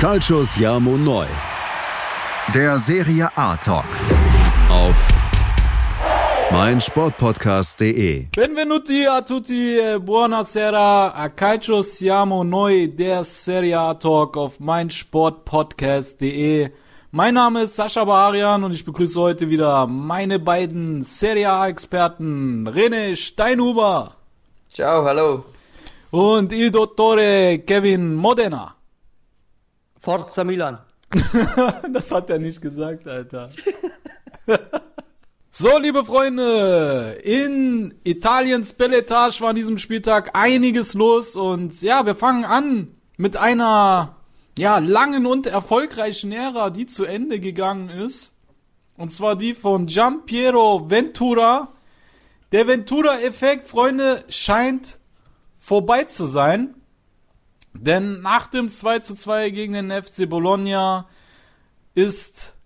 Calcio Siamo Neu. Der Serie A Talk. Auf meinsportpodcast.de. Benvenuti a tutti, e buonasera. A Calcio Siamo Noi, der Serie A Talk auf meinsportpodcast.de. Mein Name ist Sascha Baharian und ich begrüße heute wieder meine beiden Serie A-Experten, René Steinhuber. Ciao, hallo. Und Il Dottore Kevin Modena. Forza Milan. das hat er nicht gesagt, Alter. so, liebe Freunde, in Italiens Belletage war an diesem Spieltag einiges los und ja, wir fangen an mit einer ja, langen und erfolgreichen Ära, die zu Ende gegangen ist. Und zwar die von Giampiero Ventura. Der Ventura-Effekt, Freunde, scheint vorbei zu sein. Denn nach dem 2 zu 2 gegen den FC Bologna ist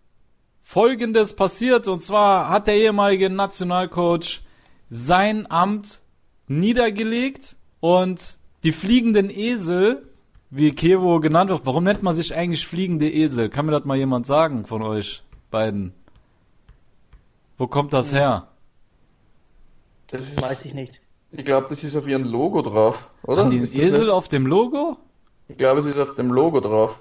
Folgendes passiert. Und zwar hat der ehemalige Nationalcoach sein Amt niedergelegt und die fliegenden Esel, wie Kevo genannt wird, warum nennt man sich eigentlich fliegende Esel? Kann mir das mal jemand sagen von euch beiden? Wo kommt das her? Das weiß ich nicht. Ich glaube, das ist auf ihrem Logo drauf, oder? Haben die einen Esel nicht? auf dem Logo? Ich glaube, es ist auf dem Logo drauf.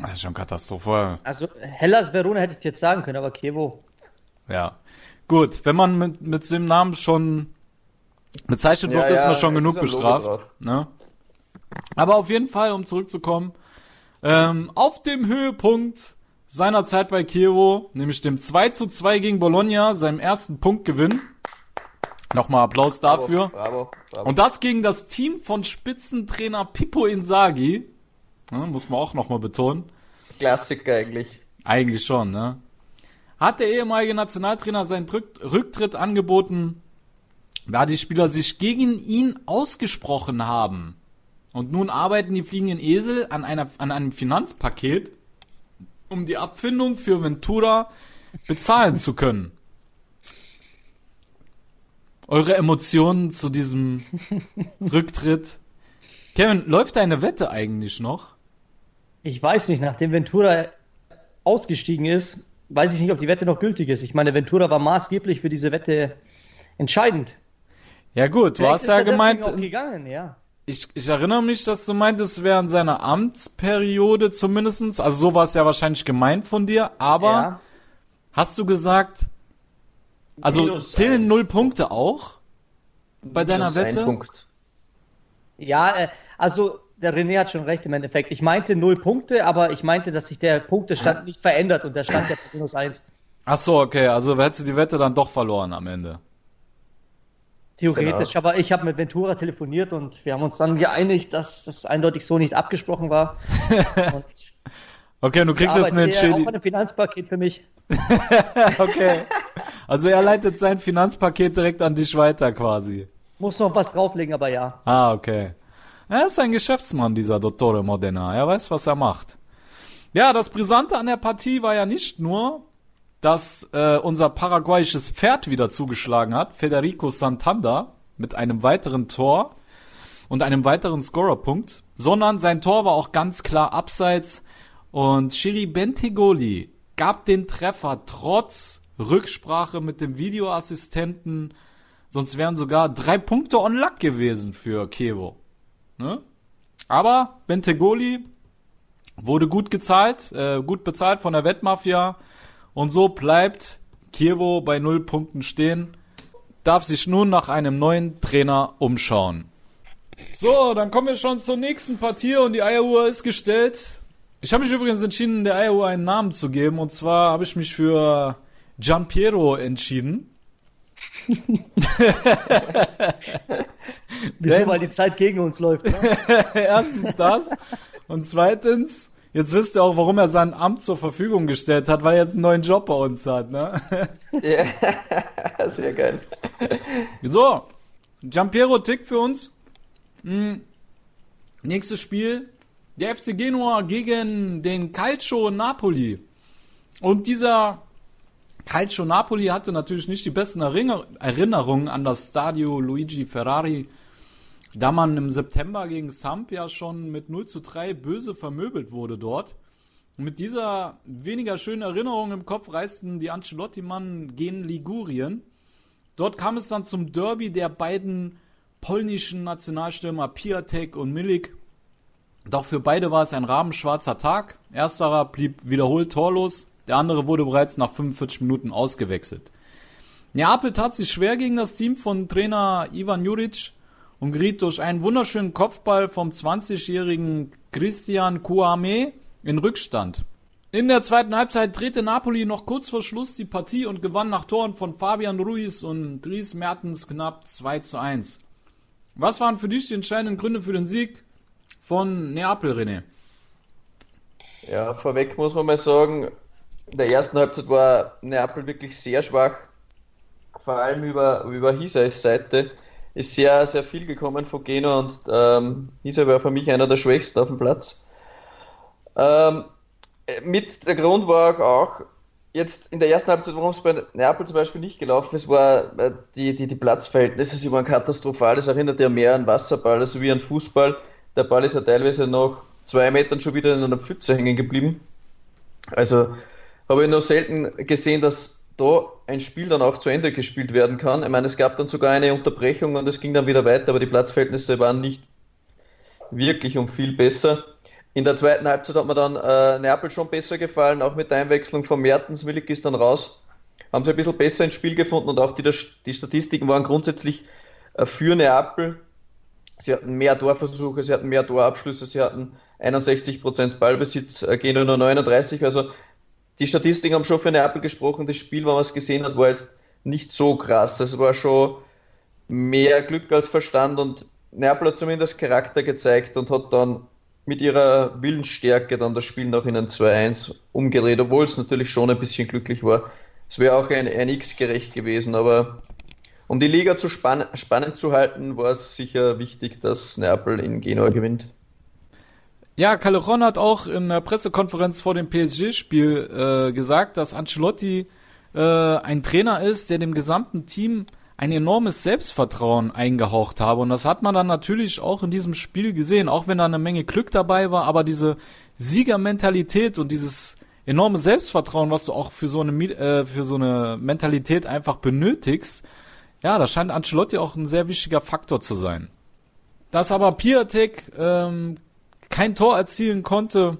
Das ist schon katastrophal. Also Hellas Verona hätte ich jetzt sagen können, aber Kevo. Ja. Gut, wenn man mit, mit dem Namen schon bezeichnet wird, Ja, ist ja, man schon es genug bestraft. Ne? Aber auf jeden Fall, um zurückzukommen, ähm, auf dem Höhepunkt seiner Zeit bei Chievo, nämlich dem 2 zu 2 gegen Bologna, seinem ersten Punktgewinn. Nochmal Applaus dafür. Bravo, bravo. Und das gegen das Team von Spitzentrainer Pippo Inzaghi. Ja, muss man auch nochmal betonen. Klassiker eigentlich. Eigentlich schon, ne? Hat der ehemalige Nationaltrainer seinen Rück Rücktritt angeboten, da die Spieler sich gegen ihn ausgesprochen haben. Und nun arbeiten die fliegenden Esel an, einer, an einem Finanzpaket, um die Abfindung für Ventura bezahlen zu können. Eure Emotionen zu diesem Rücktritt. Kevin, läuft deine Wette eigentlich noch? Ich weiß nicht, nachdem Ventura ausgestiegen ist, weiß ich nicht, ob die Wette noch gültig ist. Ich meine, Ventura war maßgeblich für diese Wette entscheidend. Ja gut, du Vielleicht hast ja gemeint, Auch gegangen, ja. Ich, ich erinnere mich, dass du meintest, während seiner Amtsperiode zumindestens, also so war es ja wahrscheinlich gemeint von dir, aber ja. hast du gesagt, also Minus zählen eins. null Punkte auch bei deiner Minus ein Wette? Punkt. Ja, äh, also der René hat schon recht im Endeffekt. Ich meinte null Punkte, aber ich meinte, dass sich der Punktestand nicht verändert und der stand ja bei minus eins. Ach so, okay, also hättest du die Wette dann doch verloren am Ende. Theoretisch, Genau. aber ich habe mit Ventura telefoniert und wir haben uns dann geeinigt, dass das eindeutig so nicht abgesprochen war. Und Okay, du kriegst jetzt eine Entschädigung. einem Finanzpaket für mich. Okay. Also er leitet sein Finanzpaket direkt an dich weiter quasi. Muss noch was drauflegen, aber ja. Ah, okay. Er ist ein Geschäftsmann, dieser Dottore Modena. Er weiß, was er macht. Ja, das Brisante an der Partie war ja nicht nur, dass äh, unser paraguayisches Pferd wieder zugeschlagen hat, Federico Santander, mit einem weiteren Tor und einem weiteren Scorerpunkt, sondern sein Tor war auch ganz klar abseits und Shiri Bentegoli gab den Treffer trotz Rücksprache mit dem Videoassistenten, sonst wären sogar drei Punkte on luck gewesen für Kevo. Ne? Aber Bentegoli wurde gut gezahlt, äh, gut bezahlt von der Wettmafia Und so bleibt Kiewo bei null Punkten stehen, darf sich nun nach einem neuen Trainer umschauen. So, dann kommen wir schon zur nächsten Partie und die Eieruhr ist gestellt. Ich habe mich übrigens entschieden, der Eieruhr einen Namen zu geben. Und zwar habe ich mich für Giampiero entschieden. Wieso, weil die Zeit gegen uns läuft, ne? Erstens das. Und zweitens, jetzt wisst ihr auch, warum er sein Amt zur Verfügung gestellt hat, weil er jetzt einen neuen Job bei uns hat, ne? Ja, sehr geil. So, Giampiero tickt für uns. Hm. Nächstes Spiel, der FC Genua gegen den Calcio Napoli. Und dieser Calcio Napoli hatte natürlich nicht die besten Erinner Erinnerungen an das Stadio Luigi Ferrari, da man im September gegen Samp ja schon mit 0 zu 3 böse vermöbelt wurde dort. Und mit dieser weniger schönen Erinnerung im Kopf reisten die Ancelotti-Mann gen Ligurien. Dort kam es dann zum Derby der beiden polnischen Nationalstürmer Piatek und Milik. Doch für beide war es ein rabenschwarzer Tag. Ersterer blieb wiederholt torlos, der andere wurde bereits nach 45 Minuten ausgewechselt. Neapel tat sich schwer gegen das Team von Trainer Ivan Juric und geriet durch einen wunderschönen Kopfball vom 20-jährigen Christian Kouame in Rückstand. In der zweiten Halbzeit drehte Napoli noch kurz vor Schluss die Partie und gewann nach Toren von Fabian Ruiz und Dries Mertens knapp 2 zu 1. Was waren für dich die entscheidenden Gründe für den Sieg von Neapel, René? Ja, vorweg muss man mal sagen, in der ersten Halbzeit war Neapel wirklich sehr schwach. Vor allem über, über Hisais Seite ist sehr, sehr viel gekommen von Genua und ähm, Hisai war für mich einer der Schwächsten auf dem Platz. Ähm, mit der Grund war auch, jetzt in der ersten Halbzeit, warum es bei Neapel zum Beispiel nicht gelaufen ist, war äh, die, die, die Platzverhältnisse, sie waren katastrophal. Das erinnert ja mehr an Wasserball, also wie an Fußball. Der Ball ist ja teilweise noch zwei Metern schon wieder in einer Pfütze hängen geblieben. Also habe ich noch selten gesehen, dass da ein Spiel dann auch zu Ende gespielt werden kann. Ich meine, es gab dann sogar eine Unterbrechung und es ging dann wieder weiter, aber die Platzverhältnisse waren nicht wirklich um viel besser. In der zweiten Halbzeit hat mir dann äh, Neapel schon besser gefallen, auch mit der Einwechslung von Mertens. Willig ist dann raus. Haben sie ein bisschen besser ins Spiel gefunden und auch die, die Statistiken waren grundsätzlich äh, für Neapel. Sie hatten mehr Torversuche, sie hatten mehr Torabschlüsse, sie hatten 61% Ballbesitz, äh, gehen nur 39. Also die Statistiken haben schon für Neapel gesprochen. Das Spiel, wenn man es gesehen hat, war jetzt nicht so krass. Es war schon mehr Glück als Verstand und Neapel hat zumindest Charakter gezeigt und hat dann mit ihrer Willensstärke dann das Spiel noch in ein 2-1 umgedreht, obwohl es natürlich schon ein bisschen glücklich war. Es wäre auch ein, ein X gerecht gewesen, aber um die Liga zu spann spannend zu halten, war es sicher wichtig, dass Neapel in Genua gewinnt. Ja, Callejon hat auch in der Pressekonferenz vor dem PSG-Spiel äh, gesagt, dass Ancelotti äh, ein Trainer ist, der dem gesamten Team ein enormes Selbstvertrauen eingehaucht habe. Und das hat man dann natürlich auch in diesem Spiel gesehen, auch wenn da eine Menge Glück dabei war, aber diese Siegermentalität und dieses enorme Selbstvertrauen, was du auch für so eine, äh, für so eine Mentalität einfach benötigst, ja, das scheint Ancelotti auch ein sehr wichtiger Faktor zu sein. Dass aber Piatek ähm, kein Tor erzielen konnte,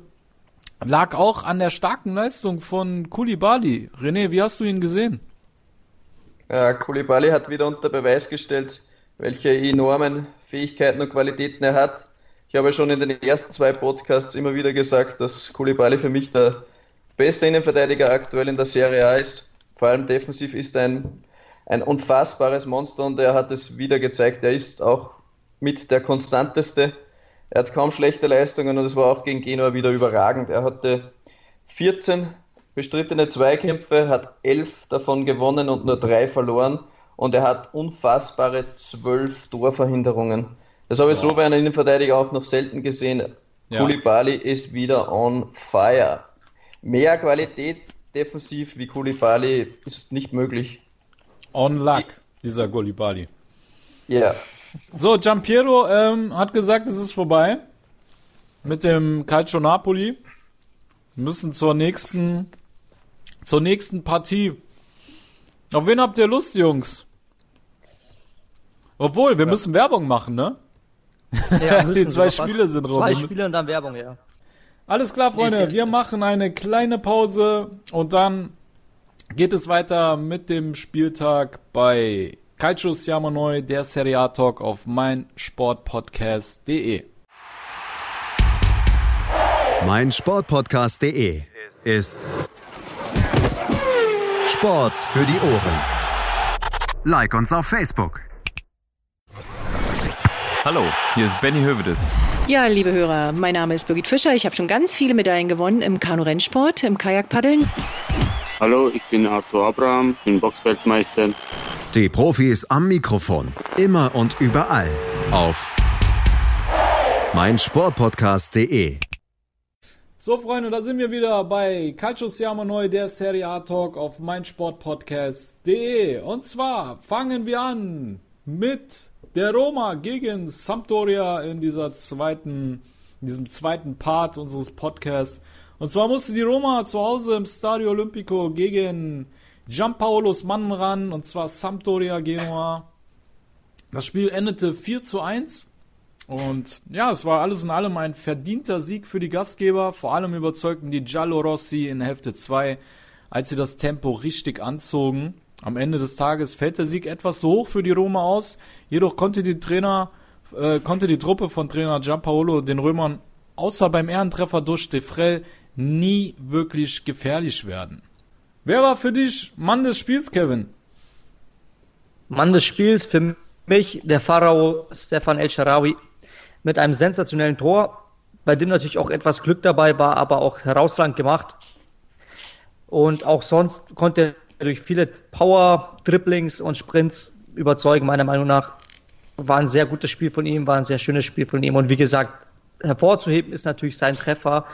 lag auch an der starken Leistung von Kulibali. René, wie hast du ihn gesehen? Ja, Kulibali hat wieder unter Beweis gestellt, welche enormen Fähigkeiten und Qualitäten er hat. Ich habe schon in den ersten zwei Podcasts immer wieder gesagt, dass Kulibali für mich der beste Innenverteidiger aktuell in der Serie A ist. Vor allem defensiv ist er ein, ein unfassbares Monster und er hat es wieder gezeigt. Er ist auch mit der konstanteste er hat kaum schlechte Leistungen und es war auch gegen Genua wieder überragend. Er hatte 14 bestrittene Zweikämpfe, hat 11 davon gewonnen und nur drei verloren und er hat unfassbare 12 Torverhinderungen. Das habe ich ja. so bei einem Innenverteidiger auch noch selten gesehen. Ja. Koulibaly ist wieder on fire. Mehr Qualität defensiv wie Koulibaly ist nicht möglich. On luck, dieser Koulibaly. Ja, so, Giampiero ähm, hat gesagt, es ist vorbei mit dem Calcio Napoli. Wir müssen zur nächsten, zur nächsten Partie. Auf wen habt ihr Lust, Jungs? Obwohl, wir ja. müssen Werbung machen, ne? Ja, Die zwei Spiele sind rum. Zwei Spiele und dann Werbung, ja. Alles klar, Freunde. Wir machen eine kleine Pause und dann geht es weiter mit dem Spieltag bei Calcio Siamo Neu, der Serie A Talk auf meinsportpodcast.de. meinsportpodcast.de ist Sport für die Ohren. Like uns auf Facebook. Hallo, hier ist Benny Hövedes. Ja, liebe Hörer, mein Name ist Birgit Fischer. Ich habe schon ganz viele Medaillen gewonnen im Kanu-Rennsport, im Kajakpaddeln. Hallo, ich bin Arthur Abraham, bin Boxfeldmeister. Die Profis am Mikrofon. Immer und überall. Auf meinsportpodcast.de. So, Freunde, da sind wir wieder bei Calcio Siamo Neu, der Serie A Talk auf meinsportpodcast.de. Und zwar fangen wir an mit der Roma gegen Sampdoria in dieser zweiten, in diesem zweiten Part unseres Podcasts. Und zwar musste die Roma zu Hause im Stadio Olimpico gegen Giampaolos Mann ran, und zwar Sampdoria Genua. Das Spiel endete 4 zu 1. Und ja, es war alles in allem ein verdienter Sieg für die Gastgeber. Vor allem überzeugten die Giallo Rossi in Hälfte 2, als sie das Tempo richtig anzogen. Am Ende des Tages fällt der Sieg etwas zu hoch für die Roma aus. Jedoch konnte die Trainer, äh, konnte die Truppe von Trainer Giampaolo den Römern außer beim Ehrentreffer durch Defrel nie wirklich gefährlich werden. Wer war für dich Mann des Spiels, Kevin? Mann des Spiels für mich der Pharao Stefan El Sharawi mit einem sensationellen Tor, bei dem natürlich auch etwas Glück dabei war, aber auch herausragend gemacht. Und auch sonst konnte er durch viele Power-Dribblings und Sprints überzeugen, meiner Meinung nach. War ein sehr gutes Spiel von ihm, war ein sehr schönes Spiel von ihm. Und wie gesagt, hervorzuheben ist natürlich sein Treffer,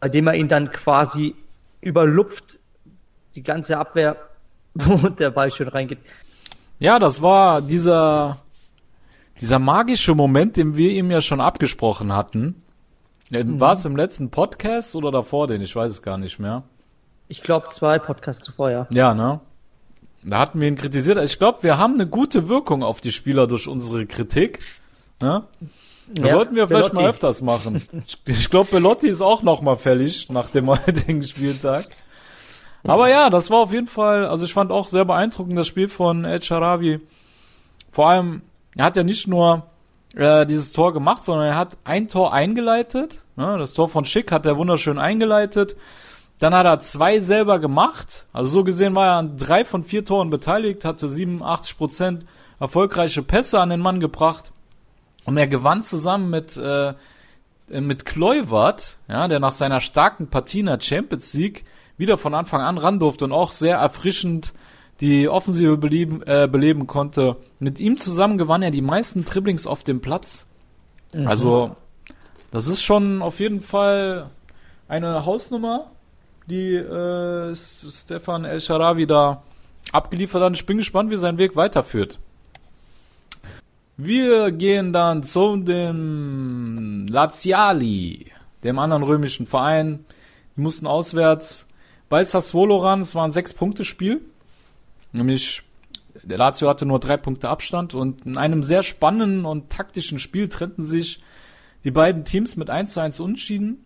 bei dem er ihn dann quasi überlupft, die ganze Abwehr, und der Ball schön reingeht. Ja, das war dieser, dieser magische Moment, den wir ihm ja schon abgesprochen hatten. Mhm. War es im letzten Podcast oder davor den? Ich weiß es gar nicht mehr. Ich glaube, zwei Podcasts zuvor, ja. Ja, ne? Da hatten wir ihn kritisiert. Ich glaube, wir haben eine gute Wirkung auf die Spieler durch unsere Kritik. Ne? Das ja, sollten wir vielleicht Belotti. mal öfters machen. Ich glaube, Belotti ist auch noch mal fällig nach dem heutigen Spieltag. Aber ja, das war auf jeden Fall, also ich fand auch sehr beeindruckend das Spiel von El Sharawi. Vor allem, er hat ja nicht nur äh, dieses Tor gemacht, sondern er hat ein Tor eingeleitet. Ne? Das Tor von Schick hat er wunderschön eingeleitet. Dann hat er zwei selber gemacht. Also so gesehen war er an drei von vier Toren beteiligt, hatte 87 Prozent erfolgreiche Pässe an den Mann gebracht. Und er gewann zusammen mit, äh, mit Kluivert, ja, der nach seiner starken der Champions League wieder von Anfang an ran durfte und auch sehr erfrischend die Offensive beleben, äh, beleben konnte. Mit ihm zusammen gewann er die meisten Dribblings auf dem Platz. Mhm. Also, das ist schon auf jeden Fall eine Hausnummer, die äh, Stefan El Sharawi da abgeliefert hat. Ich bin gespannt, wie sein Weg weiterführt. Wir gehen dann zu dem Laziali, dem anderen römischen Verein. Die mussten auswärts bei Sassuolo ran. Es war ein Sechs-Punkte-Spiel. Nämlich, der Lazio hatte nur drei Punkte Abstand und in einem sehr spannenden und taktischen Spiel trennten sich die beiden Teams mit 1 zu 1 Unschieden.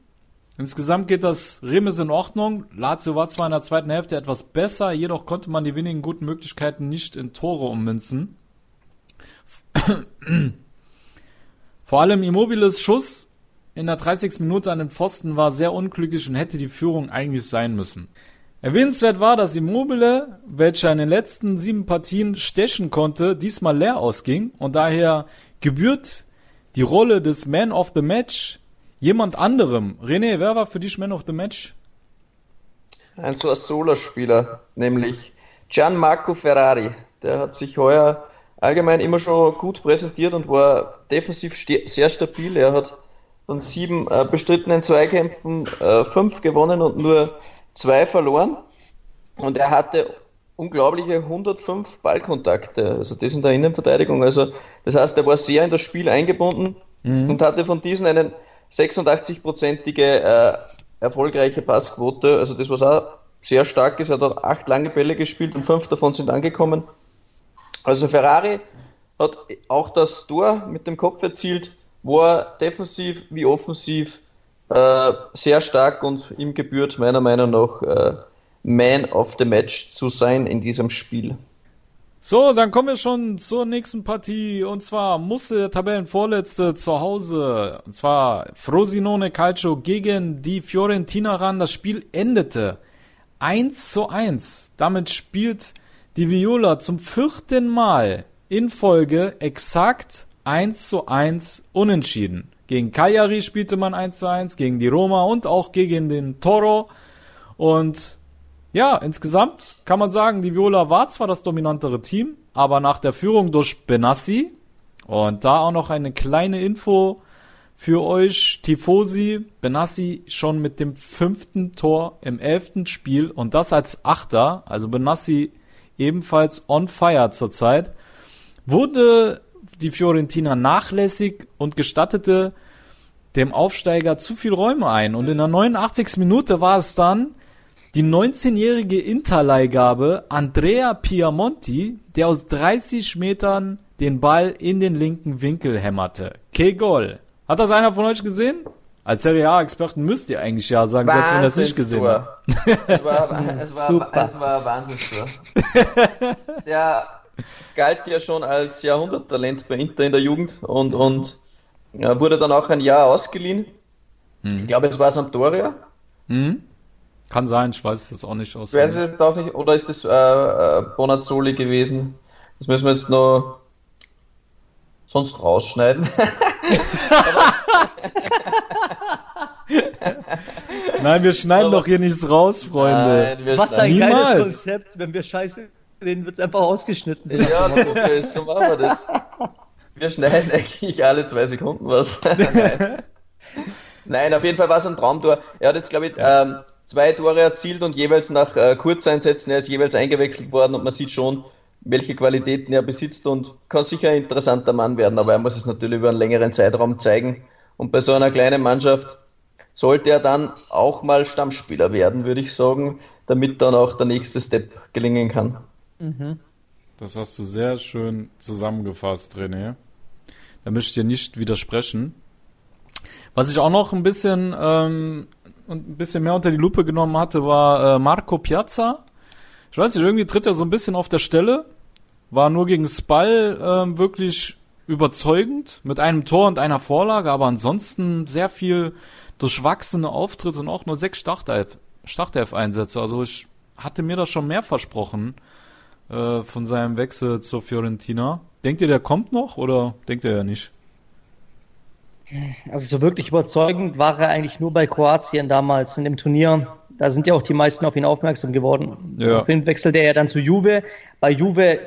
Insgesamt geht das Remes in Ordnung. Lazio war zwar in der zweiten Hälfte etwas besser, jedoch konnte man die wenigen guten Möglichkeiten nicht in Tore ummünzen. Vor allem Immobiles Schuss in der 30. Minute an den Pfosten war sehr unglücklich und hätte die Führung eigentlich sein müssen. Erwähnenswert war, dass Immobile, welcher in den letzten sieben Partien stechen konnte, diesmal leer ausging und daher gebührt die Rolle des Man of the Match jemand anderem. René, wer war für dich Man of the Match? Ein Solo-Spieler, nämlich Gianmarco Ferrari. Der hat sich heuer allgemein immer schon gut präsentiert und war defensiv sehr stabil. Er hat von sieben äh, bestrittenen Zweikämpfen äh, fünf gewonnen und nur zwei verloren. Und er hatte unglaubliche 105 Ballkontakte, also das in der Innenverteidigung. Also das heißt, er war sehr in das Spiel eingebunden mhm. und hatte von diesen einen 86-prozentige äh, erfolgreiche Passquote. Also das was auch sehr stark ist. Er hat acht lange Bälle gespielt und fünf davon sind angekommen. Also Ferrari hat auch das Tor mit dem Kopf erzielt war defensiv wie offensiv äh, sehr stark und ihm gebührt meiner Meinung nach äh, Man of the Match zu sein in diesem Spiel. So, dann kommen wir schon zur nächsten Partie. Und zwar musste der Tabellenvorletzte zu Hause, und zwar Frosinone Calcio gegen die Fiorentina ran. Das Spiel endete 1 zu 1. Damit spielt die Viola zum vierten Mal in Folge exakt 1 zu 1 unentschieden. Gegen Cagliari spielte man 1 zu 1, gegen die Roma und auch gegen den Toro. Und ja, insgesamt kann man sagen, die Viola war zwar das dominantere Team, aber nach der Führung durch Benassi und da auch noch eine kleine Info für euch, Tifosi, Benassi schon mit dem fünften Tor im elften Spiel und das als Achter, also Benassi ebenfalls on fire zurzeit, wurde die Fiorentina nachlässig und gestattete dem Aufsteiger zu viel Räume ein und in der 89. Minute war es dann die 19-jährige Interleihgabe Andrea Piamonti, der aus 30 Metern den Ball in den linken Winkel hämmerte. K-Goal. Hat das einer von euch gesehen? Als Serie A-Experten müsst ihr eigentlich ja sagen, selbst wenn ihr das nicht gesehen habt. Es war, es war, Super. es war Wahnsinnstor. Der galt ja schon als Jahrhunderttalent bei Inter in der Jugend und, und ja, wurde dann auch ein Jahr ausgeliehen. Hm. Ich glaube, es war Sampdoria. Hm. Kann sein, ich weiß es jetzt auch nicht aus. Ich weiß es jetzt auch nicht, oder ist das äh, äh, Bonazzoli gewesen? Das müssen wir jetzt noch sonst rausschneiden. Nein, wir schneiden Aber, doch hier nichts raus, Freunde. Nein, Was ein Niemals. geiles Konzept, wenn wir scheiße reden, wird es einfach ausgeschnitten. Ja, okay, so machen wir das. Wir schneiden eigentlich alle zwei Sekunden was. Nein. Nein, auf jeden Fall war es ein Traumtor. Er hat jetzt, glaube ich, ähm, zwei Tore erzielt und jeweils nach äh, Kurzeinsätzen, er ist jeweils eingewechselt worden und man sieht schon, welche Qualitäten er besitzt und kann sicher ein interessanter Mann werden, aber er muss es natürlich über einen längeren Zeitraum zeigen. Und bei so einer kleinen Mannschaft sollte er dann auch mal Stammspieler werden, würde ich sagen, damit dann auch der nächste Step gelingen kann. Mhm. Das hast du sehr schön zusammengefasst, René. Da möchte ich dir nicht widersprechen. Was ich auch noch ein bisschen ähm, ein bisschen mehr unter die Lupe genommen hatte, war äh, Marco Piazza. Ich weiß nicht, irgendwie tritt er so ein bisschen auf der Stelle. War nur gegen Spall ähm, wirklich überzeugend mit einem Tor und einer Vorlage, aber ansonsten sehr viel durchwachsene Auftritte und auch nur sechs Startelf-Einsätze. Also ich hatte mir das schon mehr versprochen äh, von seinem Wechsel zur Fiorentina. Denkt ihr, der kommt noch oder denkt ihr ja nicht? Also so wirklich überzeugend war er eigentlich nur bei Kroatien damals in dem Turnier. Da sind ja auch die meisten auf ihn aufmerksam geworden. Ja. Auf wechselte er dann zu Juve. Bei Juve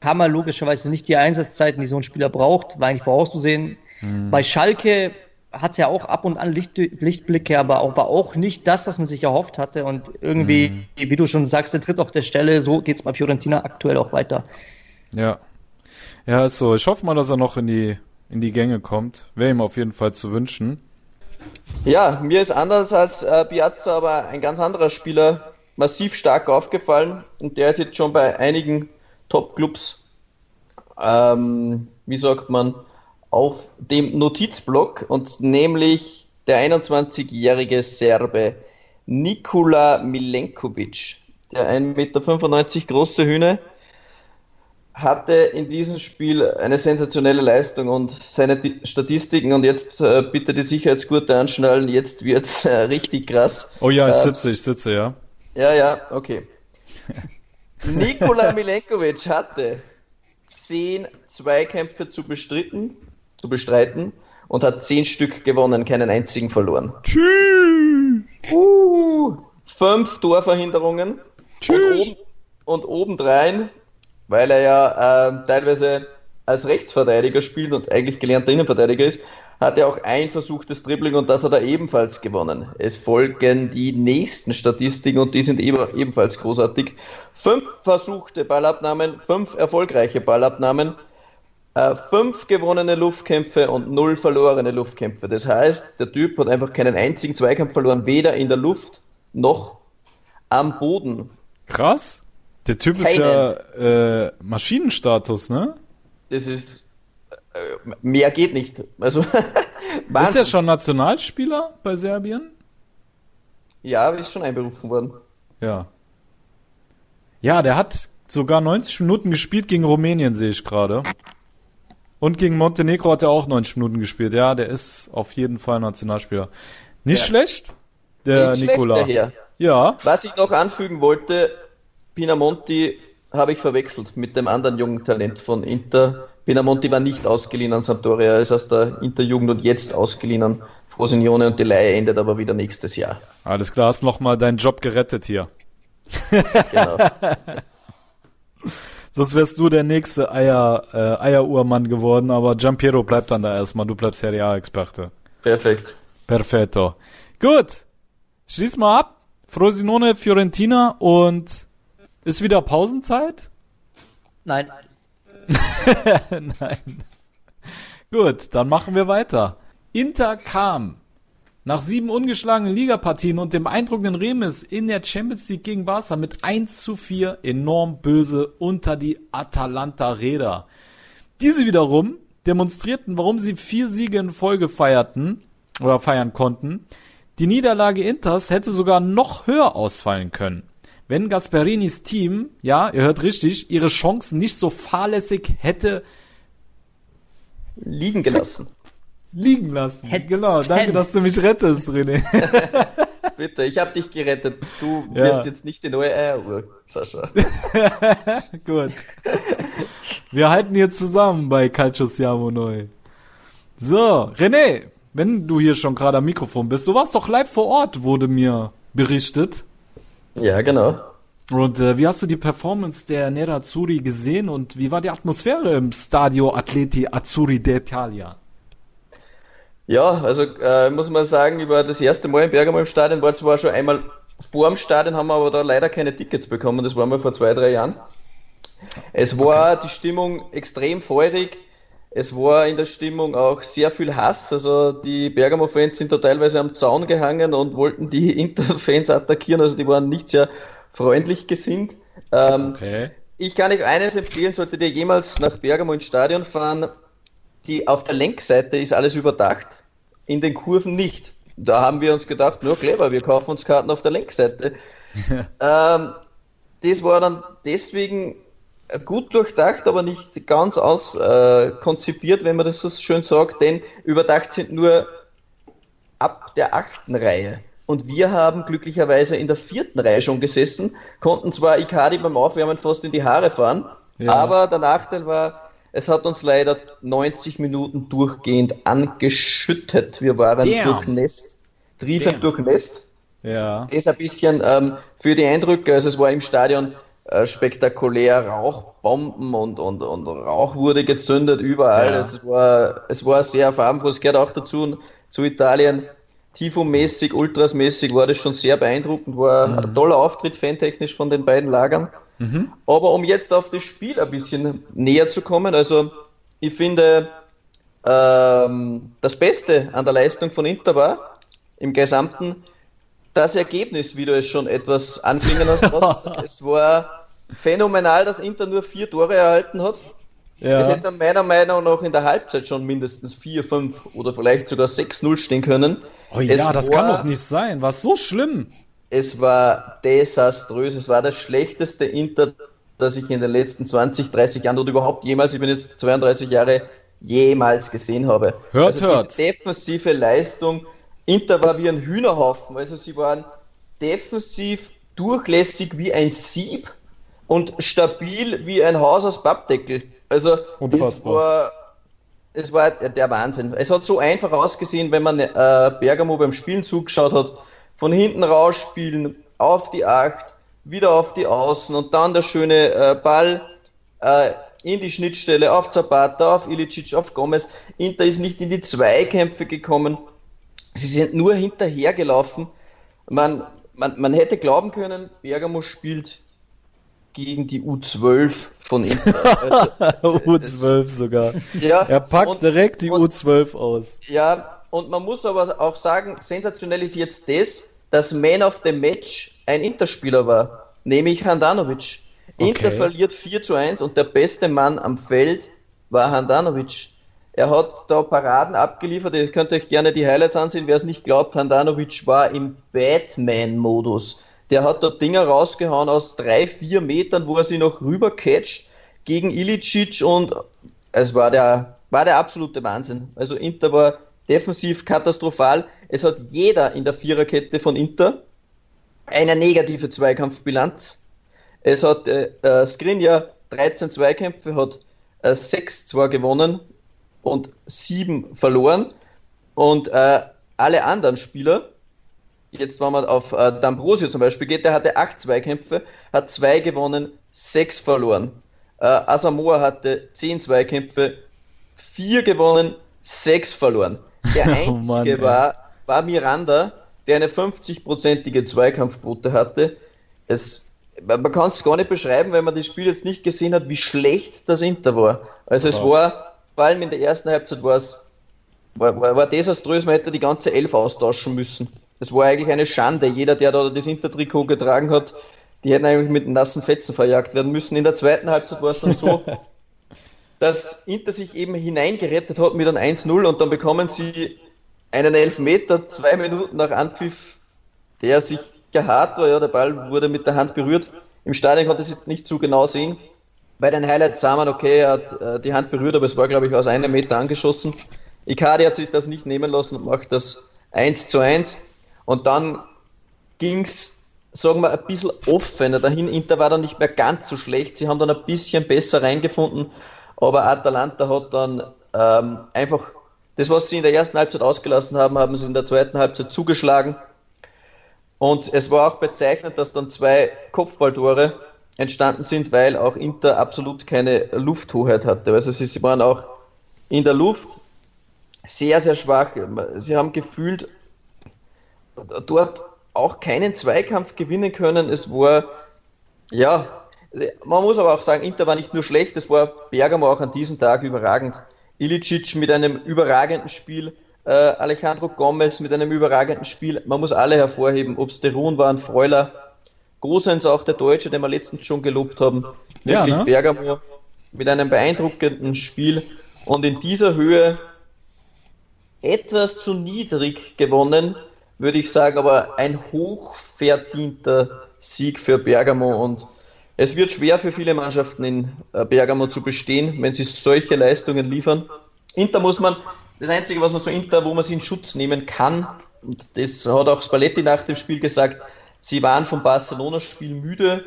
bekam er logischerweise nicht die Einsatzzeiten, die so ein Spieler braucht, war eigentlich vorauszusehen. Mhm. Bei Schalke hat er auch ab und an Licht, Lichtblicke, aber auch, war auch nicht das, was man sich erhofft hatte. Und irgendwie, mhm. wie du schon sagst, der tritt auf der Stelle. So geht es bei Fiorentina aktuell auch weiter. Ja. Ja, ist so. Ich hoffe mal, dass er noch in die in die Gänge kommt. Wäre ihm auf jeden Fall zu wünschen. Ja, mir ist anders als äh, Piazza aber ein ganz anderer Spieler massiv stark aufgefallen und der ist jetzt schon bei einigen Top-Clubs, ähm, wie sagt man, auf dem Notizblock und nämlich der 21-jährige Serbe Nikola Milenkovic, der 1,95 Meter große Hühne hatte in diesem Spiel eine sensationelle Leistung und seine Statistiken und jetzt äh, bitte die Sicherheitsgurte anschnallen, jetzt wird es äh, richtig krass. Oh ja, ich äh, sitze, ich sitze, ja. Ja, ja, okay. Nikola Milenkovic hatte zehn Zweikämpfe zu bestritten, zu bestreiten und hat zehn Stück gewonnen, keinen einzigen verloren. Tschüss. Uh, fünf Torverhinderungen. Tschüss. Und, oben, und obendrein weil er ja äh, teilweise als Rechtsverteidiger spielt und eigentlich gelernter Innenverteidiger ist, hat er auch ein versuchtes Dribbling und das hat er ebenfalls gewonnen. Es folgen die nächsten Statistiken und die sind ebenfalls großartig. Fünf versuchte Ballabnahmen, fünf erfolgreiche Ballabnahmen, äh, fünf gewonnene Luftkämpfe und null verlorene Luftkämpfe. Das heißt, der Typ hat einfach keinen einzigen Zweikampf verloren, weder in der Luft noch am Boden. Krass. Der Typ Keinen. ist ja äh, Maschinenstatus, ne? Das ist. Äh, mehr geht nicht. Also, ist er schon Nationalspieler bei Serbien? Ja, ist schon einberufen worden. Ja. Ja, der hat sogar 90 Minuten gespielt gegen Rumänien, sehe ich gerade. Und gegen Montenegro hat er auch 90 Minuten gespielt. Ja, der ist auf jeden Fall Nationalspieler. Nicht Ja. schlecht, der Nicht schlecht, Nikola. Herr. Ja, Was ich noch anfügen wollte, Pinamonti habe ich verwechselt mit dem anderen jungen Talent von Inter. Pinamonti war nicht ausgeliehen an Sampdoria, er ist aus der Interjugend und jetzt ausgeliehen an Frosinone und die Leihe endet aber wieder nächstes Jahr. alles klar, hast nochmal deinen Job gerettet hier. Genau. Sonst wärst du der nächste Eier, äh, Eieruhrmann geworden, aber Giampiero bleibt dann da erstmal. Du bleibst Serie A-Experte. Perfekt. Perfetto. Gut. Schließ mal ab. Frosinone, Fiorentina und ist wieder Pausenzeit? Nein. Nein. Gut, dann machen wir weiter. Inter kam nach sieben ungeschlagenen Ligapartien und dem beeindruckenden Remis in der Champions League gegen Barca mit 1 zu 4 enorm böse unter die Atalanta-Räder. Diese wiederum demonstrierten, warum sie vier Siege in Folge feierten oder feiern konnten. Die Niederlage Inters hätte sogar noch höher ausfallen können. Wenn Gasperinis Team, ja, ihr hört richtig, ihre Chancen nicht so fahrlässig hätte Liegen gelassen. liegen lassen. Hätten. Genau, danke, dass du mich rettest, René. Bitte, ich habe dich gerettet. Du Ja. wirst jetzt nicht die neue Eieruhr, Sascha. Gut. Wir halten hier zusammen bei Calcio Siamo Neu. So, René, wenn du hier schon gerade am Mikrofon bist, du warst doch live vor Ort, wurde mir berichtet. Ja, genau. Und äh, wie hast du die Performance der Nerazzurri gesehen und wie war die Atmosphäre im Stadio Atleti Azzurri d'Italia? Ja, also äh, muss man sagen, ich war das erste Mal in Bergamo im Stadion, war zwar schon einmal vor dem Stadion, haben wir aber da leider keine Tickets bekommen, das war mal vor zwei, drei Jahren. Es war die Stimmung extrem feurig, es war in der Stimmung auch sehr viel Hass, also die Bergamo-Fans sind da teilweise am Zaun gehangen und wollten die Inter-Fans attackieren, also die waren nicht sehr freundlich gesinnt. Ähm, Okay. ich kann euch eines empfehlen, solltet ihr jemals nach Bergamo ins Stadion fahren, die auf der Lenkseite ist alles überdacht, in den Kurven nicht. Da haben wir uns gedacht, nur clever, wir kaufen uns Karten auf der Lenkseite. ähm, das war dann deswegen gut durchdacht, aber nicht ganz aus äh, wenn man das so schön sagt, denn überdacht sind nur ab der achten Reihe. Und wir haben glücklicherweise in der vierten Reihe schon gesessen, konnten zwar Icardi beim Aufwärmen fast in die Haare fahren, Ja. aber der Nachteil war, es hat uns leider 90 Minuten durchgehend angeschüttet. Wir waren Damn. durchnässt, triefend Damn. durchnässt. Ja. Ist ein bisschen ähm, für die Eindrücke, also es war im Stadion äh, spektakulär, Rauchbomben und, und, und Rauch wurde gezündet überall. Ja. Es, war, es war sehr farbenfroh, es gehört auch dazu, zu Italien. Tifo-mäßig, Ultras-mäßig war das schon sehr beeindruckend, war ein toller Auftritt fantechnisch von den beiden Lagern. Aber um jetzt auf das Spiel ein bisschen näher zu kommen, also ich finde, ähm, das Beste an der Leistung von Inter war im Gesamten das Ergebnis, wie du es schon etwas anklingen hast. Es war phänomenal, dass Inter nur vier Tore erhalten hat. Es Ja. hätte meiner Meinung nach in der Halbzeit schon mindestens 4, 5 oder vielleicht sogar 6-0 stehen können. Oh ja, Es das war- kann doch nicht sein. War so schlimm. Es war desaströs. Es war das schlechteste Inter, das ich in den letzten 20, 30 Jahren oder überhaupt jemals, ich bin jetzt 32 Jahre, jemals gesehen habe. Hört, also hört. Die defensive Leistung. Inter war wie ein Hühnerhaufen. Also sie waren defensiv durchlässig wie ein Sieb und stabil wie ein Haus aus Pappdeckel. Also Unfassbar. war es war der Wahnsinn. Es hat so einfach ausgesehen, wenn man äh, Bergamo beim Spielen zugeschaut hat. Von hinten rausspielen, auf die Acht, wieder auf die Außen und dann der schöne äh, Ball äh, in die Schnittstelle auf Zapata, auf Ilicic, auf Gomez. Inter ist nicht in die Zweikämpfe gekommen. Sie sind nur hinterhergelaufen. Man, man, man hätte glauben können, Bergamo spielt gegen die U12 von Inter. Also, U12 sogar. ja, Er packt und- direkt die und- U12 aus. Ja, und man muss aber auch sagen, sensationell ist jetzt das, dass Man of the Match ein Interspieler war, nämlich Handanovic. Inter Okay. verliert 4 zu 1 und der beste Mann am Feld war Handanovic. Er hat da Paraden abgeliefert, ihr könnt euch gerne die Highlights ansehen, wer es nicht glaubt, Handanovic war im Batman-Modus. Der hat dort Dinger rausgehauen aus drei, vier Metern, wo er sie noch rüber catcht gegen Ilicic und es war der, war der absolute Wahnsinn. Also Inter war defensiv katastrophal. Es hat jeder in der Viererkette von Inter eine negative Zweikampfbilanz. Es hat äh, äh, Skriniar 13 Zweikämpfe, hat äh, 6 zwar gewonnen und 7 verloren. Und äh, alle anderen Spieler, jetzt wenn man auf äh, D'Ambrosio zum Beispiel geht, der hatte 8 Zweikämpfe, hat 2 gewonnen, 6 verloren. Äh, Asamoah hatte 10 Zweikämpfe, 4 gewonnen, 6 verloren. Der Oh einzige Mann, ey. war, war Miranda, der eine 50-prozentige Zweikampfquote hatte. Es, man kann es gar nicht beschreiben, wenn man das Spiel jetzt nicht gesehen hat, wie schlecht das Inter war. Also es Krass. war, vor allem in der ersten Halbzeit war es war, war, war desaströs, man hätte die ganze Elf austauschen müssen. Es war eigentlich eine Schande. Jeder, der da das Intertrikot getragen hat, die hätten eigentlich mit nassen Fetzen verjagt werden müssen. In der zweiten Halbzeit war es dann so, dass Inter sich eben hineingerettet hat mit einem 1-0 und dann bekommen sie einen Elfmeter, zwei Minuten nach Anpfiff, der sich hart war. Ja, der Ball wurde mit der Hand berührt. Im Stadion konnte sie nicht zu genau sehen. Bei den Highlights sah man, okay, er hat äh, die Hand berührt, aber es war, glaube ich, aus einem Meter angeschossen. Icardi hat sich das nicht nehmen lassen und macht das 1 zu 1. Und dann ging's, sagen wir, ein bisschen offener dahin. Inter war dann nicht mehr ganz so schlecht. Sie haben dann ein bisschen besser reingefunden. Aber Atalanta hat dann ähm, einfach das, was sie in der ersten Halbzeit ausgelassen haben, haben sie in der zweiten Halbzeit zugeschlagen. Und es war auch bezeichnend, dass dann zwei Kopfballtore entstanden sind, weil auch Inter absolut keine Lufthoheit hatte. Also sie, sie waren auch in der Luft sehr, sehr schwach. Sie haben gefühlt dort auch keinen Zweikampf gewinnen können. Es war, ja, man muss aber auch sagen, Inter war nicht nur schlecht, es war Bergamo auch an diesem Tag überragend. Ilicic mit einem überragenden Spiel, äh, Alejandro Gomez mit einem überragenden Spiel. Man muss alle hervorheben, ob es Derun waren, Freuler, Großens auch der Deutsche, den wir letztens schon gelobt haben. Ja, Wirklich ne? Bergamo mit einem beeindruckenden Spiel und in dieser Höhe etwas zu niedrig gewonnen, würde ich sagen, aber ein hochverdienter Sieg für Bergamo und es wird schwer für viele Mannschaften in äh, Bergamo zu bestehen, wenn sie solche Leistungen liefern. Inter muss man, das Einzige, was man zu Inter, wo man sie in Schutz nehmen kann, und das hat auch Spalletti nach dem Spiel gesagt, sie waren vom Barcelona-Spiel müde.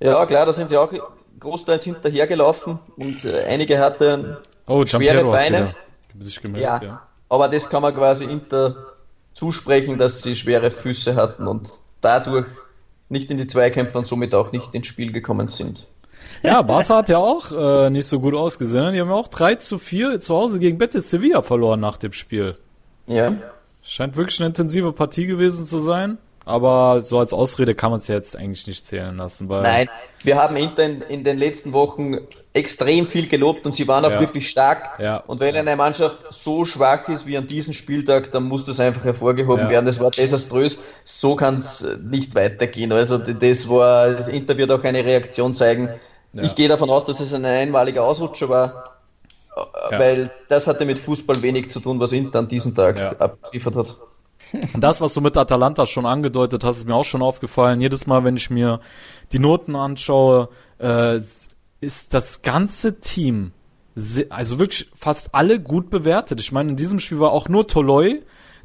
Ja, klar, da sind sie auch großteils hinterhergelaufen und äh, einige hatten Oh, schwere Beine. Ja, ja. aber das kann man quasi Inter zusprechen, dass sie schwere Füße hatten und dadurch nicht in die Zweikämpfe und somit auch nicht ins Spiel gekommen sind. Ja, Barca hat ja auch äh, nicht so gut ausgesehen. Die haben ja auch 3 zu 4 zu Hause gegen Betis Sevilla verloren nach dem Spiel. Ja, Scheint wirklich eine intensive Partie gewesen zu sein. Aber so als Ausrede kann man es ja jetzt eigentlich nicht zählen lassen. Weil nein, wir haben Inter in, in den letzten Wochen extrem viel gelobt und sie waren auch Ja. wirklich stark. Ja. Und wenn eine Mannschaft so schwach ist wie an diesem Spieltag, dann muss das einfach hervorgehoben Ja. werden. Das war desaströs. So kann es nicht weitergehen. Also das war, das Inter wird auch eine Reaktion zeigen. Ich gehe davon aus, dass es ein einmaliger Ausrutscher war. Ja. Weil das hatte mit Fußball wenig zu tun, was Inter an diesem Tag abgeliefert hat. Und das, was du mit Atalanta schon angedeutet hast, ist mir auch schon aufgefallen. Jedes Mal, wenn ich mir die Noten anschaue, äh, ist das ganze Team, also wirklich fast alle gut bewertet. Ich meine, in diesem Spiel war auch nur Toloi,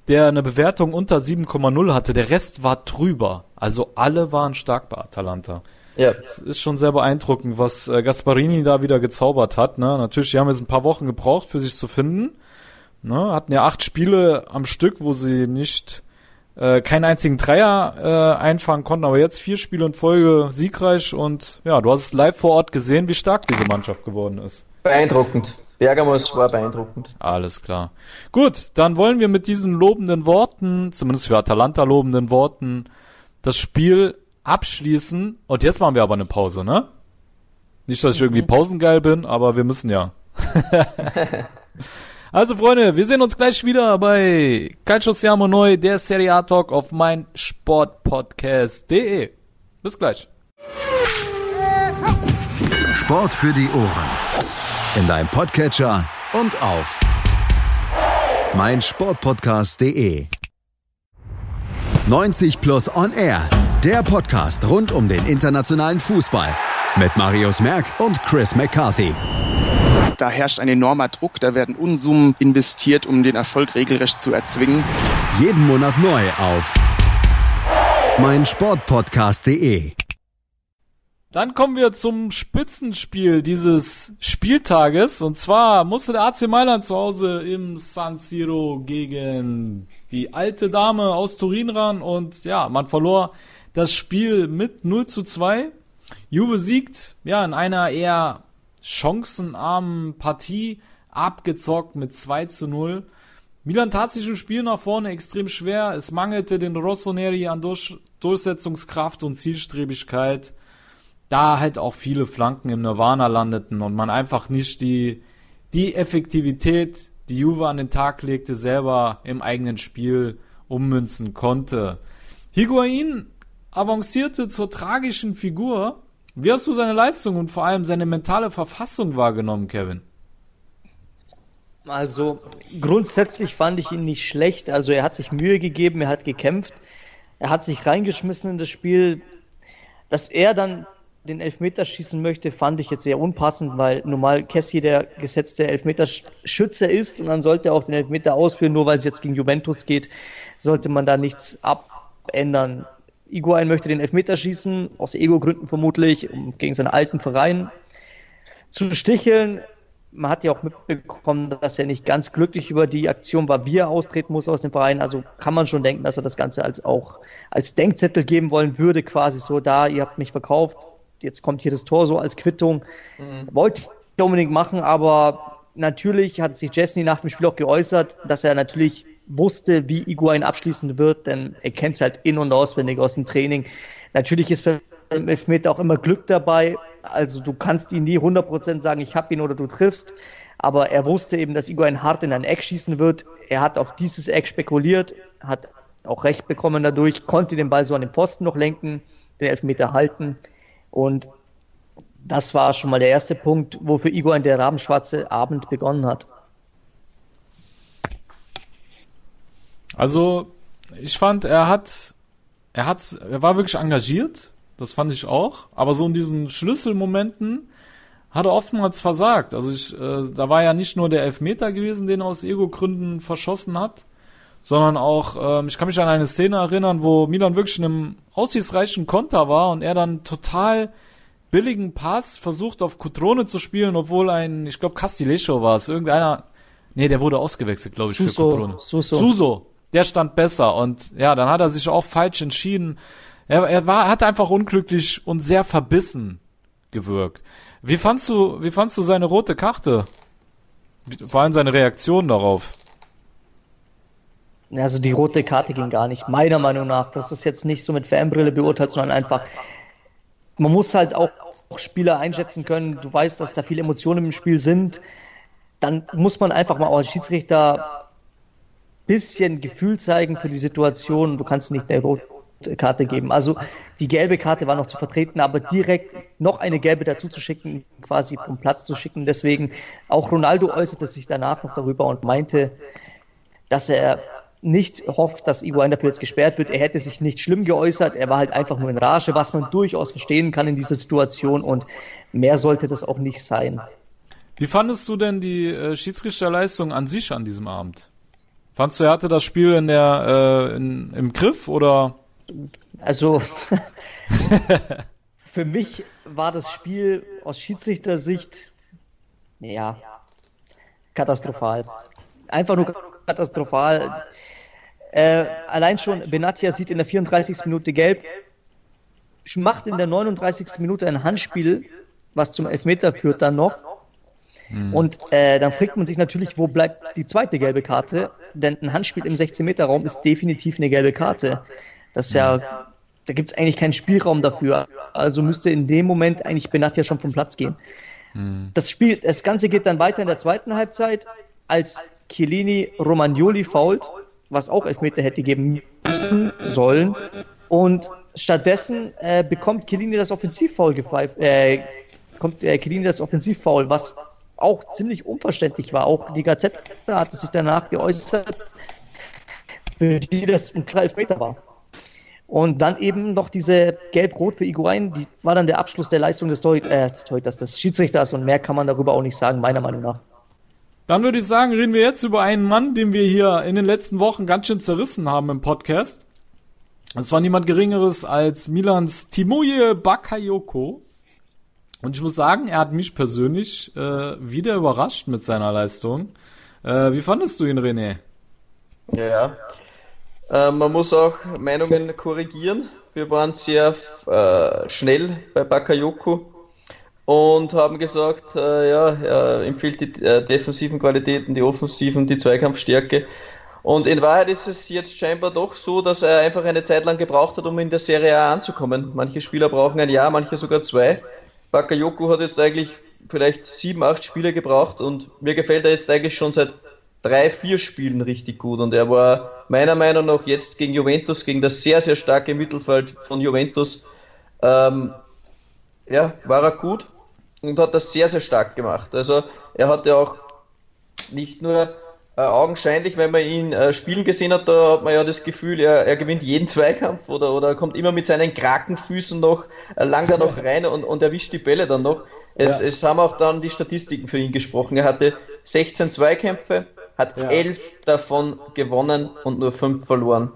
der eine Bewertung unter 7,0 hatte. Der Rest war drüber. Also alle waren stark bei Atalanta. Ja. Es ist schon sehr beeindruckend, was äh, Gasparini da wieder gezaubert hat. Ne? Natürlich, die haben jetzt ein paar Wochen gebraucht, für sich zu finden. Ne? Hatten ja acht Spiele am Stück, wo sie nicht äh, keinen einzigen Dreier äh, einfangen konnten, aber jetzt vier Spiele in Folge siegreich und ja, du hast es live vor Ort gesehen, wie stark diese Mannschaft geworden ist. Beeindruckend. Bergamos war beeindruckend. Alles klar. Gut, dann wollen wir mit diesen lobenden Worten, zumindest für Atalanta lobenden Worten, das Spiel abschließen. Und jetzt machen wir aber eine Pause, ne? Nicht, dass ich irgendwie pausengeil bin, aber wir müssen ja. also Freunde, wir sehen uns gleich wieder bei Calcio Siamo Neu, der Serie A Talk auf mein Sportpodcast.de. Bis gleich. Sport für die Ohren. In deinem Podcatcher und auf meinsportpodcast.de. 90 Plus On Air. Der Podcast rund um den internationalen Fußball mit Marius Merck und Chris McCarthy. Da herrscht ein enormer Druck, da werden Unsummen investiert, um den Erfolg regelrecht zu erzwingen. Jeden Monat neu auf meinsportpodcast.de. Dann kommen wir zum Spitzenspiel dieses Spieltages. Und zwar musste der AC Mailand zu Hause im San Siro gegen die alte Dame aus Turin ran. Und ja, man verlor das Spiel mit 0 zu 2. Juve siegt, ja, in einer eher chancenarmen Partie abgezockt mit 2 zu 0. Milan tat sich im Spiel nach vorne extrem schwer. Es mangelte den Rossoneri an Durch Durchsetzungskraft und Zielstrebigkeit da halt auch viele Flanken im Nirvana landeten und man einfach nicht die, die Effektivität, die Juve an den Tag legte, selber im eigenen Spiel ummünzen konnte. Higuain avancierte zur tragischen Figur. Wie hast du seine Leistung und vor allem seine mentale Verfassung wahrgenommen, Kevin? Also grundsätzlich fand ich ihn nicht schlecht. Also er hat sich Mühe gegeben, er hat gekämpft, er hat sich reingeschmissen in das Spiel. Dass er dann den Elfmeter schießen möchte, fand ich jetzt sehr unpassend, weil normal Kessi der gesetzte Elfmeterschütze ist und dann sollte er auch den Elfmeter ausführen, nur weil es jetzt gegen Juventus geht, sollte man da nichts abändern. Iguain möchte den Elfmeter schießen, aus Ego-Gründen vermutlich, um gegen seinen alten Verein zu sticheln. Man hat ja auch mitbekommen, dass er nicht ganz glücklich über die Aktion war, wie er austreten muss aus dem Verein. Also kann man schon denken, dass er das Ganze als auch als Denkzettel geben wollen würde, quasi so da, ihr habt mich verkauft, jetzt kommt hier das Tor so als Quittung. Mhm. Wollte ich unbedingt machen, aber natürlich hat sich Jessny nach dem Spiel auch geäußert, dass er natürlich wusste, wie Iguain abschließen wird, denn er kennt es halt in- und auswendig aus dem Training. Natürlich ist beim Elfmeter auch immer Glück dabei, also du kannst ihn nie 100% sagen, ich hab ihn oder du triffst, aber er wusste eben, dass Iguain hart in ein Eck schießen wird. Er hat auf dieses Eck spekuliert, hat auch recht bekommen dadurch, konnte den Ball so an den Posten noch lenken, den Elfmeter halten. Und das war schon mal der erste Punkt, wo für Igor ein der rabenschwarze Abend begonnen hat. Also, ich fand, er hat, er hat, er war wirklich engagiert. Das fand ich auch. Aber so in diesen Schlüsselmomenten hat er oftmals versagt. Also ich, äh, da war ja nicht nur der Elfmeter gewesen, den er aus Ego-Gründen verschossen hat, sondern auch, ähm, ich kann mich an eine Szene erinnern, wo Milan wirklich in einem aussichtsreichen Konter war und er dann total billigen Pass versucht auf Cutrone zu spielen, obwohl ein, ich glaube Castilecho war es, irgendeiner, nee, der wurde ausgewechselt, glaube ich, Suso, für Cutrone. Suso. Suso, der stand besser und ja, dann hat er sich auch falsch entschieden. Er, er war, hat einfach unglücklich und sehr verbissen gewirkt. Wie fandst du, wie fandst du seine rote Karte? Vor allem seine Reaktion darauf? Also die rote Karte ging gar nicht, meiner Meinung nach. Das ist jetzt nicht so mit Fanbrille beurteilt, sondern einfach, man muss halt auch Spieler einschätzen können. Du weißt, dass da viele Emotionen im Spiel sind. Dann muss man einfach mal auch als Schiedsrichter bisschen Gefühl zeigen für die Situation. Du kannst nicht eine rote Karte geben. Also die gelbe Karte war noch zu vertreten, aber direkt noch eine gelbe dazu zu schicken, quasi vom Platz zu schicken. Deswegen auch Ronaldo äußerte sich danach noch darüber und meinte, dass er nicht hofft, dass Iguain dafür jetzt gesperrt wird. Er hätte sich nicht schlimm geäußert. Er war halt einfach nur in Rage, was man durchaus verstehen kann in dieser Situation und mehr sollte das auch nicht sein. Wie fandest du denn die äh, Schiedsrichterleistung an sich an diesem Abend? Fandst du, er hatte das Spiel in der, äh, in, im Griff oder? Also, für mich war das Spiel aus Schiedsrichtersicht, ja, katastrophal. Einfach nur katastrophal. Äh, allein schon Benatia sieht in der 34. Minute gelb, macht in der 39. Minute ein Handspiel, was zum Elfmeter führt dann noch. Hm. Und äh, dann fragt man sich natürlich, wo bleibt die zweite gelbe Karte? Denn ein Handspiel im 16-Meter-Raum ist definitiv eine gelbe Karte. Das ist ja, da gibt es eigentlich keinen Spielraum dafür. Also müsste in dem Moment eigentlich Benatia schon vom Platz gehen. Hm. Das Spiel, das Ganze geht dann weiter in der zweiten Halbzeit, als Chiellini Romagnoli fault was auch Elfmeter hätte geben müssen, sollen. Und stattdessen äh, bekommt Chiellini das Offensivfoul gepfeift, äh, kommt äh, Chiellini das Offensivfoul, was auch ziemlich unverständlich war. Auch die Gazette hatte sich danach geäußert, für die das ein klarer Elfmeter war. Und dann eben noch diese Gelb-Rot für Iguain, die war dann der Abschluss der Leistung des, Torhüt äh, des Torhüters, des Schiedsrichters und mehr kann man darüber auch nicht sagen, meiner Meinung nach. Dann würde ich sagen, reden wir jetzt über einen Mann, den wir hier in den letzten Wochen ganz schön zerrissen haben im Podcast. Es war niemand Geringeres als Milans Timoje Bakayoko. Und ich muss sagen, er hat mich persönlich äh, wieder überrascht mit seiner Leistung. Äh, wie fandest du ihn, René? Ja, äh, man muss auch Meinungen korrigieren. Wir waren sehr äh, schnell bei Bakayoko und haben gesagt, äh, ja, er empfiehlt die äh, defensiven Qualitäten, die offensiven, die Zweikampfstärke. Und in Wahrheit ist es jetzt scheinbar doch so, dass er einfach eine Zeit lang gebraucht hat, um in der Serie A anzukommen. Manche Spieler brauchen ein Jahr, manche sogar zwei. Bakayoko hat jetzt eigentlich vielleicht sieben, acht Spiele gebraucht und mir gefällt er jetzt eigentlich schon seit drei, vier Spielen richtig gut und er war meiner Meinung nach jetzt gegen Juventus, gegen das sehr, sehr starke Mittelfeld von Juventus, ähm, ja, war er gut und hat das sehr, sehr stark gemacht. Also er hatte auch nicht nur äh, augenscheinlich, wenn man ihn äh, spielen gesehen hat, da hat man ja das Gefühl, er, er gewinnt jeden Zweikampf oder, oder kommt immer mit seinen Krakenfüßen noch, äh, langt er noch rein und, und erwischt die Bälle dann noch. Es, ja. es haben auch dann die Statistiken für ihn gesprochen. Er hatte 16 Zweikämpfe, hat ja. elf davon gewonnen und nur fünf verloren.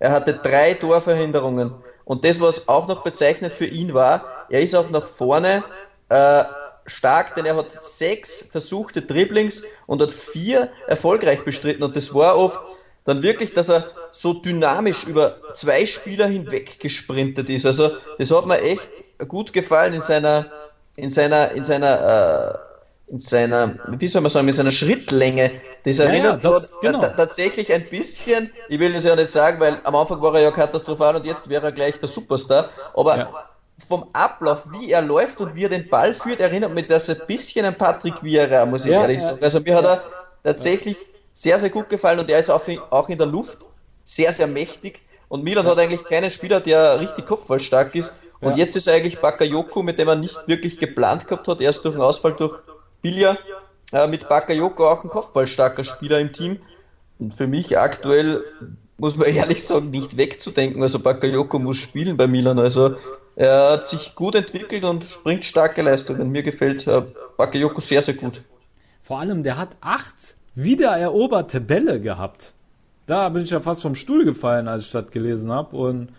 Er hatte drei Torverhinderungen. Und das, was auch noch bezeichnet für ihn war, er ist auch nach vorne äh, stark, denn er hat sechs versuchte Dribblings und hat vier erfolgreich bestritten. Und das war oft dann wirklich, dass er so dynamisch über zwei Spieler hinweg gesprintet ist. Also das hat mir echt gut gefallen in seiner, in seiner, in seiner äh, in seiner, wie soll man sagen, mit seiner Schrittlänge. Das erinnert ja, ja, das, genau. tatsächlich ein bisschen, ich will das ja nicht sagen, weil am Anfang war er ja katastrophal und jetzt wäre er gleich der Superstar, aber ja. Vom Ablauf, wie er läuft und wie er den Ball führt, erinnert mich das ein bisschen an Patrick Vieira, muss ich ehrlich sagen. Also mir hat er tatsächlich sehr, sehr gut gefallen und er ist auch in, auch in der Luft sehr, sehr mächtig und Milan hat eigentlich keinen Spieler, der richtig kopfballstark ist. Und jetzt ist eigentlich Bakayoko, mit dem er nicht wirklich geplant gehabt hat, erst durch den Ausfall durch Bilja äh, mit Bakayoko auch ein kopfballstarker Spieler im Team. Und für mich aktuell, muss man ehrlich sagen, nicht wegzudenken. Also Bakayoko muss spielen bei Milan. Also er hat sich gut entwickelt und springt starke Leistungen. Mir gefällt äh, Bakayoko sehr, sehr gut. Vor allem, der hat acht wiedereroberte Bälle gehabt. Da bin ich ja fast vom Stuhl gefallen, als ich das gelesen habe. Und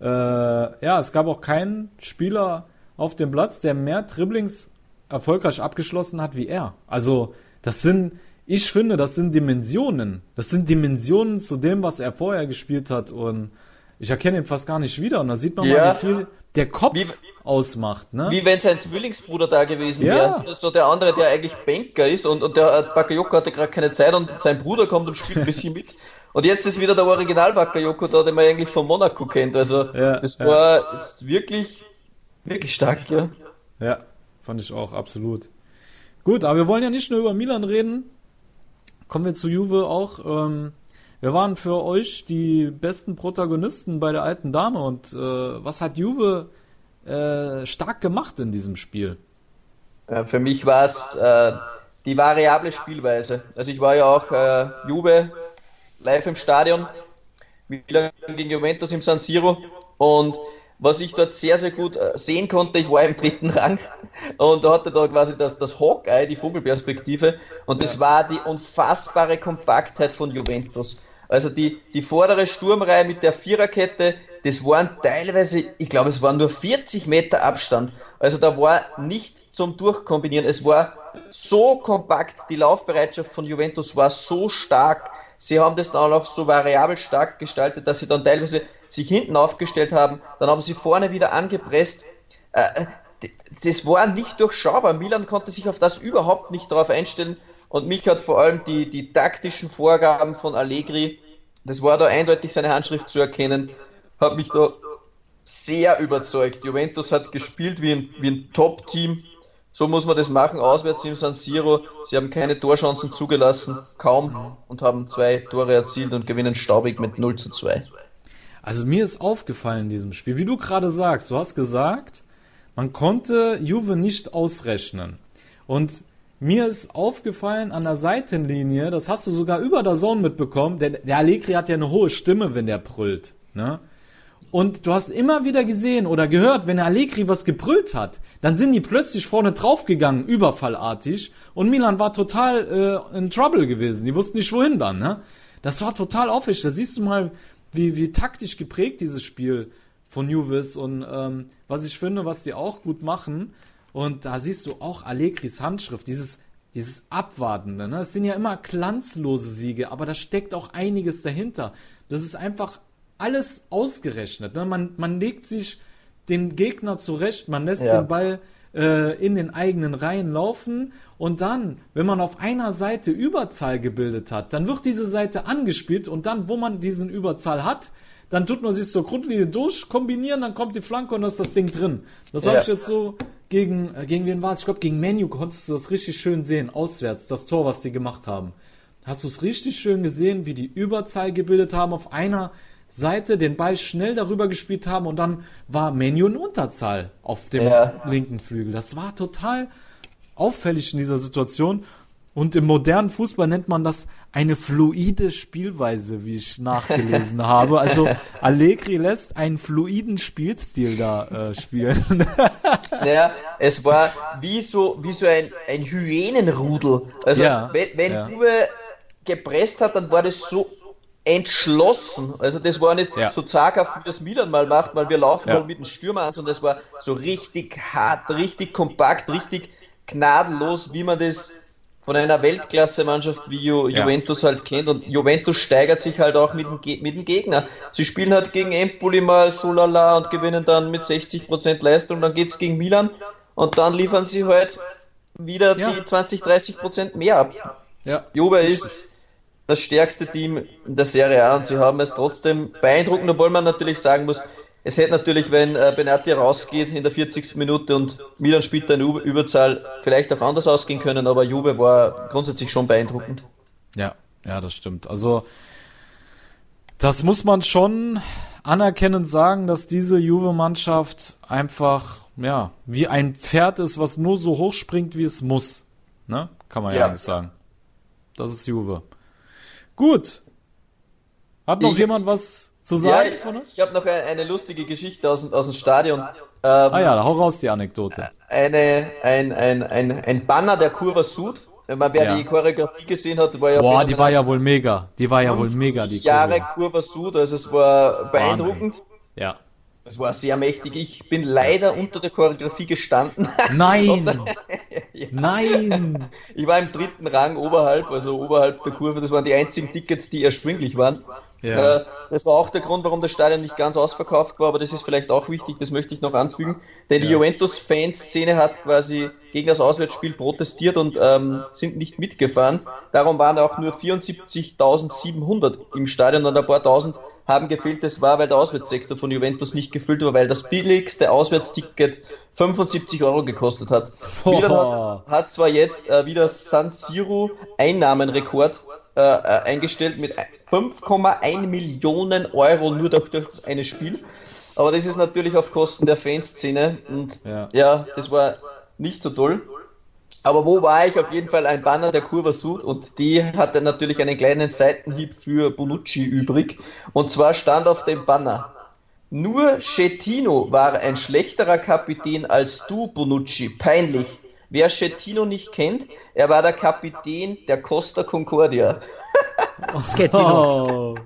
äh, ja, es gab auch keinen Spieler auf dem Platz, der mehr Dribblings erfolgreich abgeschlossen hat wie er. Also, das sind, ich finde, das sind Dimensionen. Das sind Dimensionen zu dem, was er vorher gespielt hat und ich erkenne ihn fast gar nicht wieder und da sieht man ja. mal, wie viel der Kopf wie, ausmacht. Ne? Wie wenn sein Zwillingsbruder da gewesen ja. wäre. So der andere, der eigentlich Banker ist und, und der Bakayoko hatte gerade keine Zeit und sein Bruder kommt und spielt ein bisschen mit. Und jetzt ist wieder der Original Bakayoko da, den man eigentlich von Monaco kennt. Also ja, das war jetzt wirklich, wirklich stark, ja. Ja, Fand ich auch, absolut. Gut, aber wir wollen ja nicht nur über Milan reden. Kommen wir zu Juve auch. Ähm, wir waren für euch die besten Protagonisten bei der alten Dame und äh, was hat Juve äh, stark gemacht in diesem Spiel? Ja, für mich war es äh, die variable Spielweise. Also ich war ja auch äh, Juve live im Stadion, Milan gegen Juventus im San Siro und was ich dort sehr, sehr gut äh, sehen konnte, ich war im dritten Rang und da hatte da quasi das, das Hawkeye, die Vogelperspektive und das war die unfassbare Kompaktheit von Juventus. Also die, die vordere Sturmreihe mit der Viererkette, das waren teilweise, ich glaube, es waren nur 40 Meter Abstand. Also da war nicht zum Durchkombinieren. Es war so kompakt, die Laufbereitschaft von Juventus war so stark. Sie haben das dann auch so variabel stark gestaltet, dass sie dann teilweise sich hinten aufgestellt haben, dann haben sie vorne wieder angepresst. Äh, das war nicht durchschaubar. Milan konnte sich auf das überhaupt nicht darauf einstellen und mich hat vor allem die, die taktischen Vorgaben von Allegri, das war da eindeutig seine Handschrift zu erkennen, hat mich da sehr überzeugt. Juventus hat gespielt wie ein, wie ein Top-Team. So muss man das machen, auswärts im San Siro. Sie haben keine Torchancen zugelassen, kaum, und haben zwei Tore erzielt und gewinnen staubig mit 0 zu 2. Also mir ist aufgefallen in diesem Spiel, wie du gerade sagst, du hast gesagt, man konnte Juve nicht ausrechnen. Und mir ist aufgefallen an der Seitenlinie, das hast du sogar über der Zone mitbekommen, der, der Allegri hat ja eine hohe Stimme, wenn der brüllt. Ne? Und du hast immer wieder gesehen oder gehört, wenn Allegri was gebrüllt hat, dann sind die plötzlich vorne draufgegangen, überfallartig. Und Milan war total äh, in Trouble gewesen. Die wussten nicht wohin dann. Ne? Das war total auffällig. Da siehst du mal, wie, wie taktisch geprägt dieses Spiel von Juvis und ähm, was ich finde, was die auch gut machen. Und da siehst du auch Allegris Handschrift, dieses dieses Abwartende. Ne? Es sind ja immer glanzlose Siege, aber da steckt auch einiges dahinter. Das ist einfach alles ausgerechnet. Ne? Man, man legt sich den Gegner zurecht, man lässt ja. den Ball äh, in den eigenen Reihen laufen und dann, wenn man auf einer Seite Überzahl gebildet hat, dann wird diese Seite angespielt und dann, wo man diesen Überzahl hat, dann tut man sich zur Grundlinie durch, kombinieren, dann kommt die Flanke und dann ist das Ding drin. Das ja. habe ich jetzt so gegen, äh, gegen wen war es? Ich glaube, gegen Menu konntest du das richtig schön sehen, auswärts, das Tor, was die gemacht haben. Hast du es richtig schön gesehen, wie die Überzahl gebildet haben auf einer Seite, den Ball schnell darüber gespielt haben und dann war Menu in Unterzahl auf dem ja. linken Flügel. Das war total auffällig in dieser Situation. Und im modernen Fußball nennt man das eine fluide Spielweise, wie ich nachgelesen habe. Also Allegri lässt einen fluiden Spielstil da äh, spielen. Naja, es war wie so, wie so ein, ein Hyänenrudel. Also ja, wenn, wenn ja. Uwe gepresst hat, dann war das so entschlossen. Also das war nicht ja. so zaghaft, wie das Milan mal macht, weil wir laufen ja. mal mit dem Stürmer an, sondern das war so richtig hart, richtig kompakt, richtig gnadenlos, wie man das von einer Weltklasse-Mannschaft wie Ju ja. Juventus halt kennt. Und Juventus steigert sich halt auch mit dem, Ge mit dem Gegner. Sie spielen halt gegen Empoli mal so lala und gewinnen dann mit 60% Leistung. Dann geht's gegen Milan und dann liefern sie halt wieder die 20, 30% mehr ab. Ja. Juve ist das stärkste Team in der Serie A und sie haben es trotzdem beeindruckend, obwohl man natürlich sagen muss, es hätte natürlich, wenn äh, Benatti rausgeht in der 40. Minute und Milan spielt eine Überzahl, vielleicht auch anders ausgehen können, aber Juve war grundsätzlich schon beeindruckend. Ja, ja, das stimmt. Also, das muss man schon anerkennend sagen, dass diese Juve-Mannschaft einfach, ja, wie ein Pferd ist, was nur so hoch springt, wie es muss. Ne? Kann man ja, ja sagen. Das ist Juve. Gut. Hat noch ich, jemand was zu sagen ja, von uns? Ich habe noch eine, eine, lustige Geschichte aus, aus dem Stadion. Ähm, ah ja, hau raus die Anekdote. Eine, ein, ein, ein, ein Banner der Kurva Sud. Wenn man wer ja. die Choreografie gesehen hat, war ja. Boah, die war ja wohl mega. Die war ja wohl mega, die Jahre Kurva Sud, also es war beeindruckend. Wahnsinn. Ja. Es war sehr mächtig. Ich bin leider unter der Choreografie gestanden. Nein! ja. Nein! Ich war im dritten Rang oberhalb, also oberhalb der Kurve. Das waren die einzigen Tickets, die erschwinglich waren. Ja. Äh, das war auch der Grund, warum das Stadion nicht ganz ausverkauft war, aber das ist vielleicht auch wichtig, das möchte ich noch anfügen. Denn die Juventus-Fanszene hat quasi gegen das Auswärtsspiel protestiert und ähm, sind nicht mitgefahren. Darum waren auch nur 74.700 im Stadion und ein paar tausend haben gefehlt. Das war, weil der Auswärtssektor von Juventus nicht gefüllt war, weil das billigste Auswärtsticket 75 Euro gekostet hat. Oh. Milan hat, hat zwar jetzt äh, wieder San Siro Einnahmenrekord äh, äh eingestellt mit 5,1 Millionen Euro nur durch, durch das eine Spiel. Aber das ist natürlich auf Kosten der Fanszene und ja. ja, das war nicht so toll. Aber wo war ich? Auf jeden Fall ein Banner der Kurva Sud und die hatte natürlich einen kleinen Seitenhieb für Bonucci übrig. Und zwar stand auf dem Banner, nur Schettino war ein schlechterer Kapitän als du, Bonucci. Peinlich. Wer Schettino nicht kennt, er war der Kapitän der Costa Concordia. Schettino.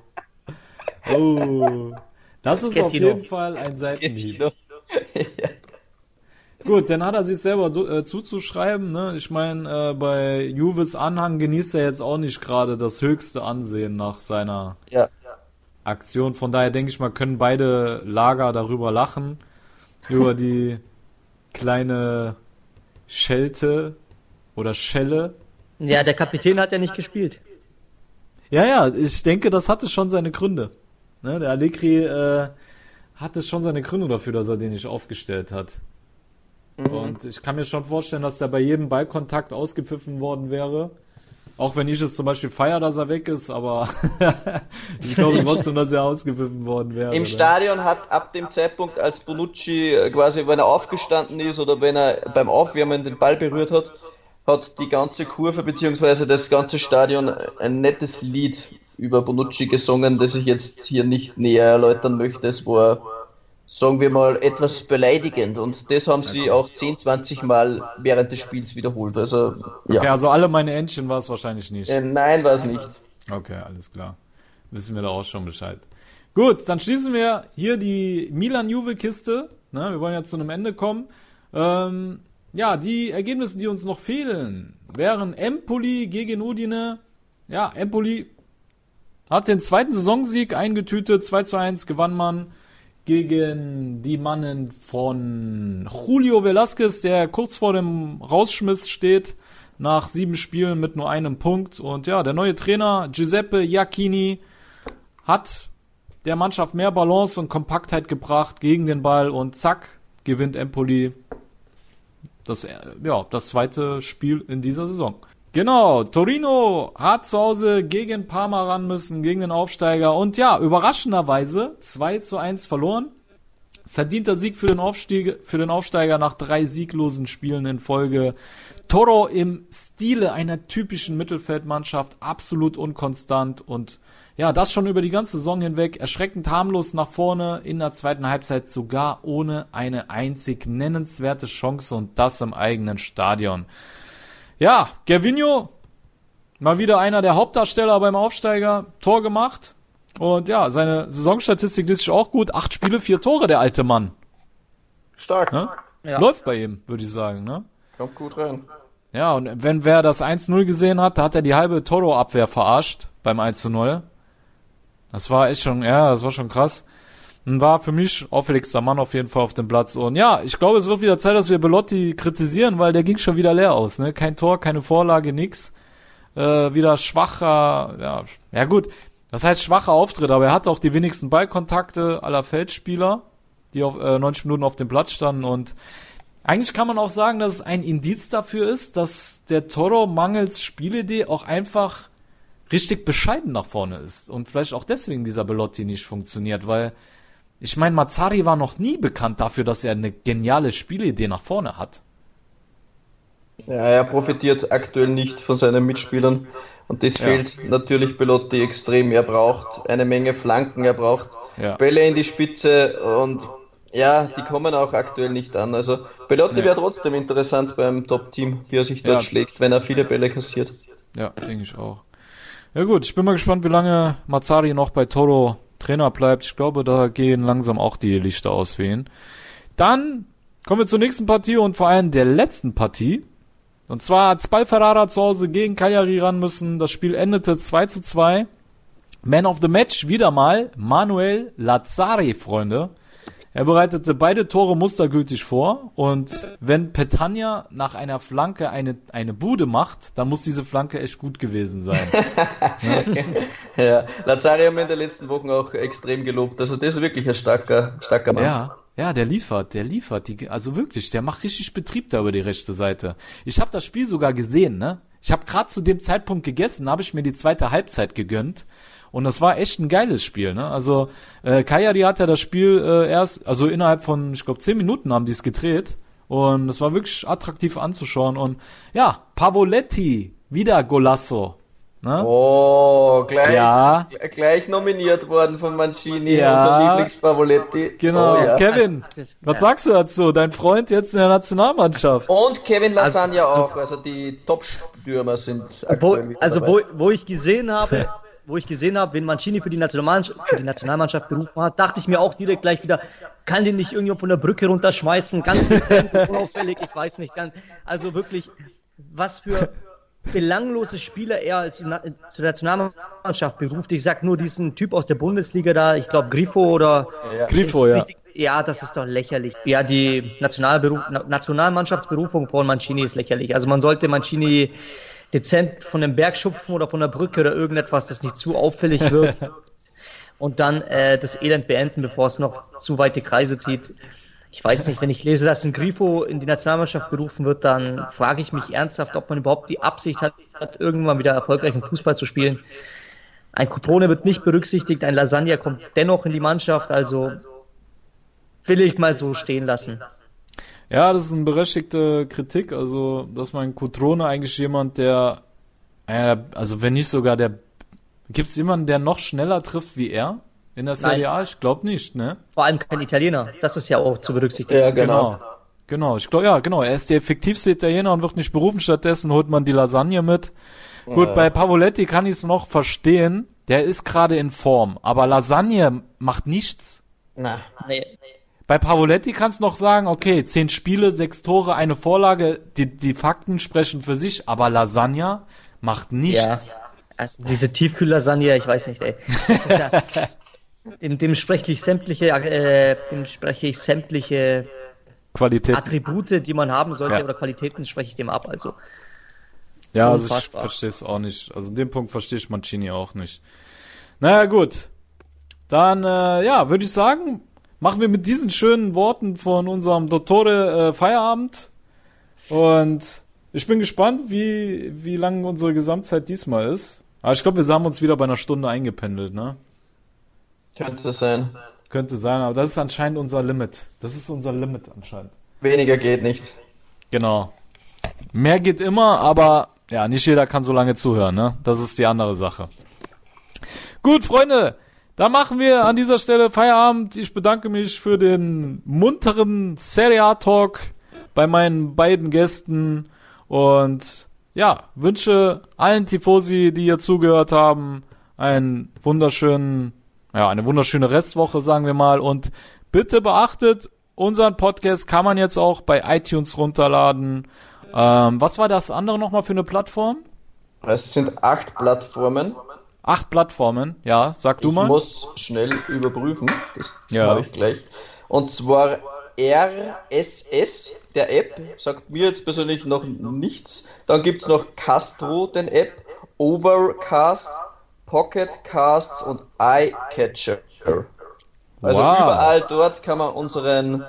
Oh. oh. Das ist auf jeden Fall ein Seitenhieb. ja. Gut, dann hat er sich selber so, äh, zuzuschreiben. Ne? Ich meine, äh, bei Juves Anhang genießt er jetzt auch nicht gerade das höchste Ansehen nach seiner ja. Aktion. Von daher denke ich mal, können beide Lager darüber lachen. über die kleine Schelte oder Schelle. Ja, der Kapitän hat ja nicht gespielt. Ja, ja, ich denke, das hatte schon seine Gründe. Ne? Der Allegri äh, hatte schon seine Gründe dafür, dass er den nicht aufgestellt hat. Mhm. Und ich kann mir schon vorstellen, dass der bei jedem Ballkontakt ausgepfiffen worden wäre. Auch wenn ich es zum Beispiel feiere, dass er weg ist, aber ich glaube trotzdem, dass er ausgepfiffen worden wäre. Im oder? Stadion hat ab dem Zeitpunkt, als Bonucci äh, quasi, wenn er aufgestanden ist oder wenn er beim Aufwärmen den Ball berührt hat, hat die ganze Kurve bzw. das ganze Stadion ein nettes Lied über Bonucci gesungen, das ich jetzt hier nicht näher erläutern möchte. Es war, sagen wir mal, etwas beleidigend und das haben sie auch 10, 20 Mal während des Spiels wiederholt. Also, ja. Okay, also alle meine Entchen war es wahrscheinlich nicht. Äh, nein, war es nicht. Okay, alles klar. Wissen wir da auch schon Bescheid. Gut, dann schließen wir hier die Milan-Juve-Kiste. Ne, wir wollen ja zu einem Ende kommen. Ähm, ja, die Ergebnisse, die uns noch fehlen, wären Empoli gegen Udine. Ja, Empoli hat den zweiten Saisonsieg eingetütet. 2 zu 1 gewann man gegen die Mannen von Julio Velasquez, der kurz vor dem Rausschmiss steht nach sieben Spielen mit nur einem Punkt. Und ja, der neue Trainer Giuseppe Iacchini hat der Mannschaft mehr Balance und Kompaktheit gebracht gegen den Ball und zack, gewinnt Empoli das, ja, das zweite Spiel in dieser Saison. Genau, Torino hat zu Hause gegen Parma ran müssen, gegen den Aufsteiger und ja, überraschenderweise 2 zu 1 verloren. Verdienter Sieg für den, Aufstieg, für den Aufsteiger nach drei sieglosen Spielen in Folge. Toro im Stile einer typischen Mittelfeldmannschaft, absolut unkonstant und ja, das schon über die ganze Saison hinweg. Erschreckend harmlos nach vorne, in der zweiten Halbzeit sogar ohne eine einzig nennenswerte Chance und das im eigenen Stadion. Ja, Gervinho, mal wieder einer der Hauptdarsteller beim Aufsteiger, Tor gemacht. Und ja, seine Saisonstatistik ist auch gut. Acht Spiele, vier Tore, der alte Mann. Stark. Ne? Ja. Läuft bei ihm, würde ich sagen. Ne? Kommt gut rein. Ja, und wenn wer das 1-0 gesehen hat, da hat er die halbe Toro-Abwehr verarscht beim 1-0. Das war echt schon, ja, das war schon krass. War für mich auffälligster Mann auf jeden Fall auf dem Platz. Und ja, ich glaube, es wird wieder Zeit, dass wir Belotti kritisieren, weil der ging schon wieder leer aus. Ne? Kein Tor, keine Vorlage, nix. Äh, wieder schwacher, ja, ja gut. Das heißt schwacher Auftritt, aber er hat auch die wenigsten Ballkontakte aller Feldspieler, die auf äh, 90 Minuten auf dem Platz standen. Und eigentlich kann man auch sagen, dass es ein Indiz dafür ist, dass der Toro mangels Spielidee auch einfach richtig bescheiden nach vorne ist und vielleicht auch deswegen dieser Belotti nicht funktioniert, weil ich meine, Mazzari war noch nie bekannt dafür, dass er eine geniale Spielidee nach vorne hat. Ja, er profitiert aktuell nicht von seinen Mitspielern und das ja. fehlt natürlich Belotti extrem. Er braucht eine Menge Flanken, er braucht ja. Bälle in die Spitze und ja, die kommen auch aktuell nicht an. Also Belotti ja. wäre trotzdem interessant beim Top-Team, wie er sich dort schlägt, wenn er viele Bälle kassiert. Ja, denke ich auch. Ja gut, ich bin mal gespannt, wie lange Mazzari noch bei Toro Trainer bleibt. Ich glaube, da gehen langsam auch die Lichter aus für. Dann kommen wir zur nächsten Partie und vor allem der letzten Partie. Und zwar hat Spalferrara zu Hause gegen Cagliari ran müssen. Das Spiel endete 2 zu 2. Man of the Match wieder mal Manuel Lazzari, Freunde. Er bereitete beide Tore mustergültig vor und wenn Petania nach einer Flanke eine, eine Bude macht, dann muss diese Flanke echt gut gewesen sein. ja. ja, Lazari haben wir in den letzten Wochen auch extrem gelobt. Also das ist wirklich ein starker, starker Mann. Ja, ja, der liefert, der liefert. Die, also wirklich, der macht richtig Betrieb da über die rechte Seite. Ich habe das Spiel sogar gesehen, ne? Ich habe gerade zu dem Zeitpunkt gegessen, habe ich mir die zweite Halbzeit gegönnt und das war echt ein geiles Spiel, ne? Also äh, Kayari hat ja das Spiel äh, erst, also innerhalb von, ich glaube, zehn Minuten haben die es gedreht. Und es war wirklich attraktiv anzuschauen. Und ja, Pavoletti, wieder Golasso. Ne? Oh, gleich, ja. gleich nominiert worden von Mancini, ja. unser Lieblings-Pavoletti. Genau, oh, ja. Kevin, was sagst du dazu? Dein Freund jetzt in der Nationalmannschaft. Und Kevin Lasagna also, auch, also die Top-Stürmer sind wo, Also wo, wo ich gesehen habe, wo ich gesehen habe, wenn Mancini für die, Nationalmannschaft, für die Nationalmannschaft berufen hat, dachte ich mir auch direkt gleich wieder, kann den nicht irgendjemand von der Brücke runterschmeißen, ganz dezent, unauffällig, ich weiß nicht, ganz, also wirklich, was für belanglose Spieler er als zur Nationalmannschaft beruft. Ich sag nur diesen Typ aus der Bundesliga da, ich glaube Grifo oder ja. Grifo, ja. Ja, das ist doch lächerlich. Ja, die Nationalberuf, Nationalmannschaftsberufung von Mancini ist lächerlich. Also man sollte Mancini dezent von dem Berg schupfen oder von der Brücke oder irgendetwas, das nicht zu auffällig wird. und dann äh, das Elend beenden, bevor es noch zu weite Kreise zieht. Ich weiß nicht, wenn ich lese, dass ein Grifo in die Nationalmannschaft berufen wird, dann frage ich mich ernsthaft, ob man überhaupt die Absicht hat, irgendwann wieder erfolgreichen Fußball zu spielen. Ein Cotrone wird nicht berücksichtigt, ein Lasagna kommt dennoch in die Mannschaft, also will ich mal so stehen lassen. Ja, das ist eine berechtigte Kritik. Also, dass mein Cutrone eigentlich jemand, der, also wenn nicht sogar der, Gibt es jemanden, der noch schneller trifft wie er in der Serie A? Ich glaube nicht, ne? Vor allem kein Italiener. Das ist ja auch zu berücksichtigen. Ja, genau. Genau. Genau, ich glaube, ja, genau. Er ist der effektivste Italiener und wird nicht berufen. Stattdessen holt man die Lasagne mit. Gut, bei Pavoletti kann ich es noch verstehen. Der ist gerade in Form. Aber Lasagne macht nichts. Na, Nee. Bei Pavoletti kannst du noch sagen, okay, zehn Spiele, sechs Tore, eine Vorlage. Die, die Fakten sprechen für sich. Aber Lasagne macht nichts. Ja. Also diese Tiefkühllasagne, ich weiß nicht, ey. Das ist ja, dem, dem spreche ich sämtliche, äh, dem spreche ich sämtliche Qualität. Attribute, die man haben sollte Ja. oder Qualitäten spreche ich dem ab. Also Ja, also ich verstehe es auch nicht. Also in dem Punkt verstehe ich Mancini auch nicht. Naja, gut. Dann, äh, ja, würde ich sagen, machen wir mit diesen schönen Worten von unserem Dottore äh, Feierabend. Und ich bin gespannt, wie, wie lang unsere Gesamtzeit diesmal ist. Aber ich glaube, wir haben uns wieder bei einer Stunde eingependelt, ne? könnte sein. Könnte sein, aber das ist anscheinend unser Limit. Das ist unser Limit anscheinend. Weniger geht nicht. Genau. Mehr geht immer, aber ja, nicht jeder kann so lange zuhören, ne? Das ist die andere Sache. Gut, Freunde, dann machen wir an dieser Stelle Feierabend. Ich bedanke mich für den munteren Serie A Talk bei meinen beiden Gästen und ja, wünsche allen Tifosi, die hier zugehört haben, einen wunderschönen, ja, eine wunderschöne Restwoche, sagen wir mal. Und bitte beachtet, unseren Podcast kann man jetzt auch bei iTunes runterladen. Ähm, was war das andere nochmal für eine Plattform? Es sind acht Plattformen. Acht Plattformen, ja, sag du ich mal. muss schnell überprüfen. Das Ja. habe ich gleich. Und zwar RSS, der App, sagt mir jetzt persönlich noch nichts. Dann gibt es noch Castro, den App, Overcast, Pocket Casts und iCatcher. Also Wow. überall dort kann man unseren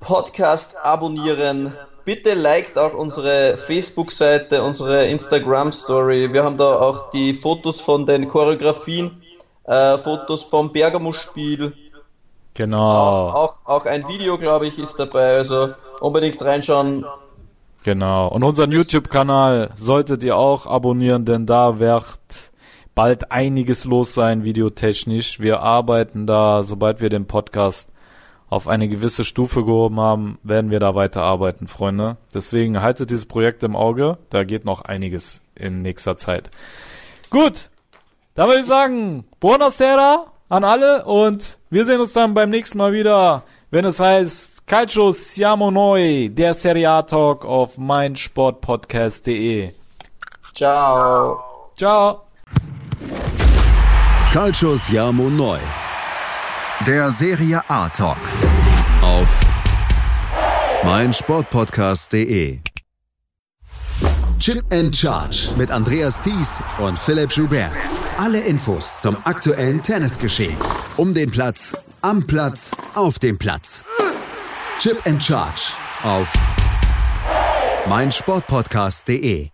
Podcast abonnieren. Bitte liked auch unsere Facebook-Seite, unsere Instagram-Story. Wir haben da auch die Fotos von den Choreografien, äh, Fotos vom Bergamo-Spiel. Genau, Auch, auch, auch ein Video, glaube ich, ist dabei. Also unbedingt reinschauen. genau. Und unseren YouTube-Kanal solltet ihr auch abonnieren, denn da wird bald einiges los sein, videotechnisch. Wir arbeiten da, sobald wir den Podcast auf eine gewisse Stufe gehoben haben, werden wir da weiterarbeiten, Freunde. Deswegen haltet dieses Projekt im Auge. Da geht noch einiges in nächster Zeit. Gut, dann würde ich sagen, buonasera an alle und wir sehen uns dann beim nächsten Mal wieder, wenn es heißt Calcio Siamo Noi, der Serie A Talk auf meinsportpodcast.de. Ciao. Ciao. Calcio Siamo Neu. Der Serie A Talk. Auf meinsportpodcast.de. Chip and Charge mit Andreas Thies und Philipp Joubert. Alle Infos zum aktuellen Tennisgeschehen. Um den Platz, am Platz, auf dem Platz. Chip and Charge auf meinsportpodcast.de.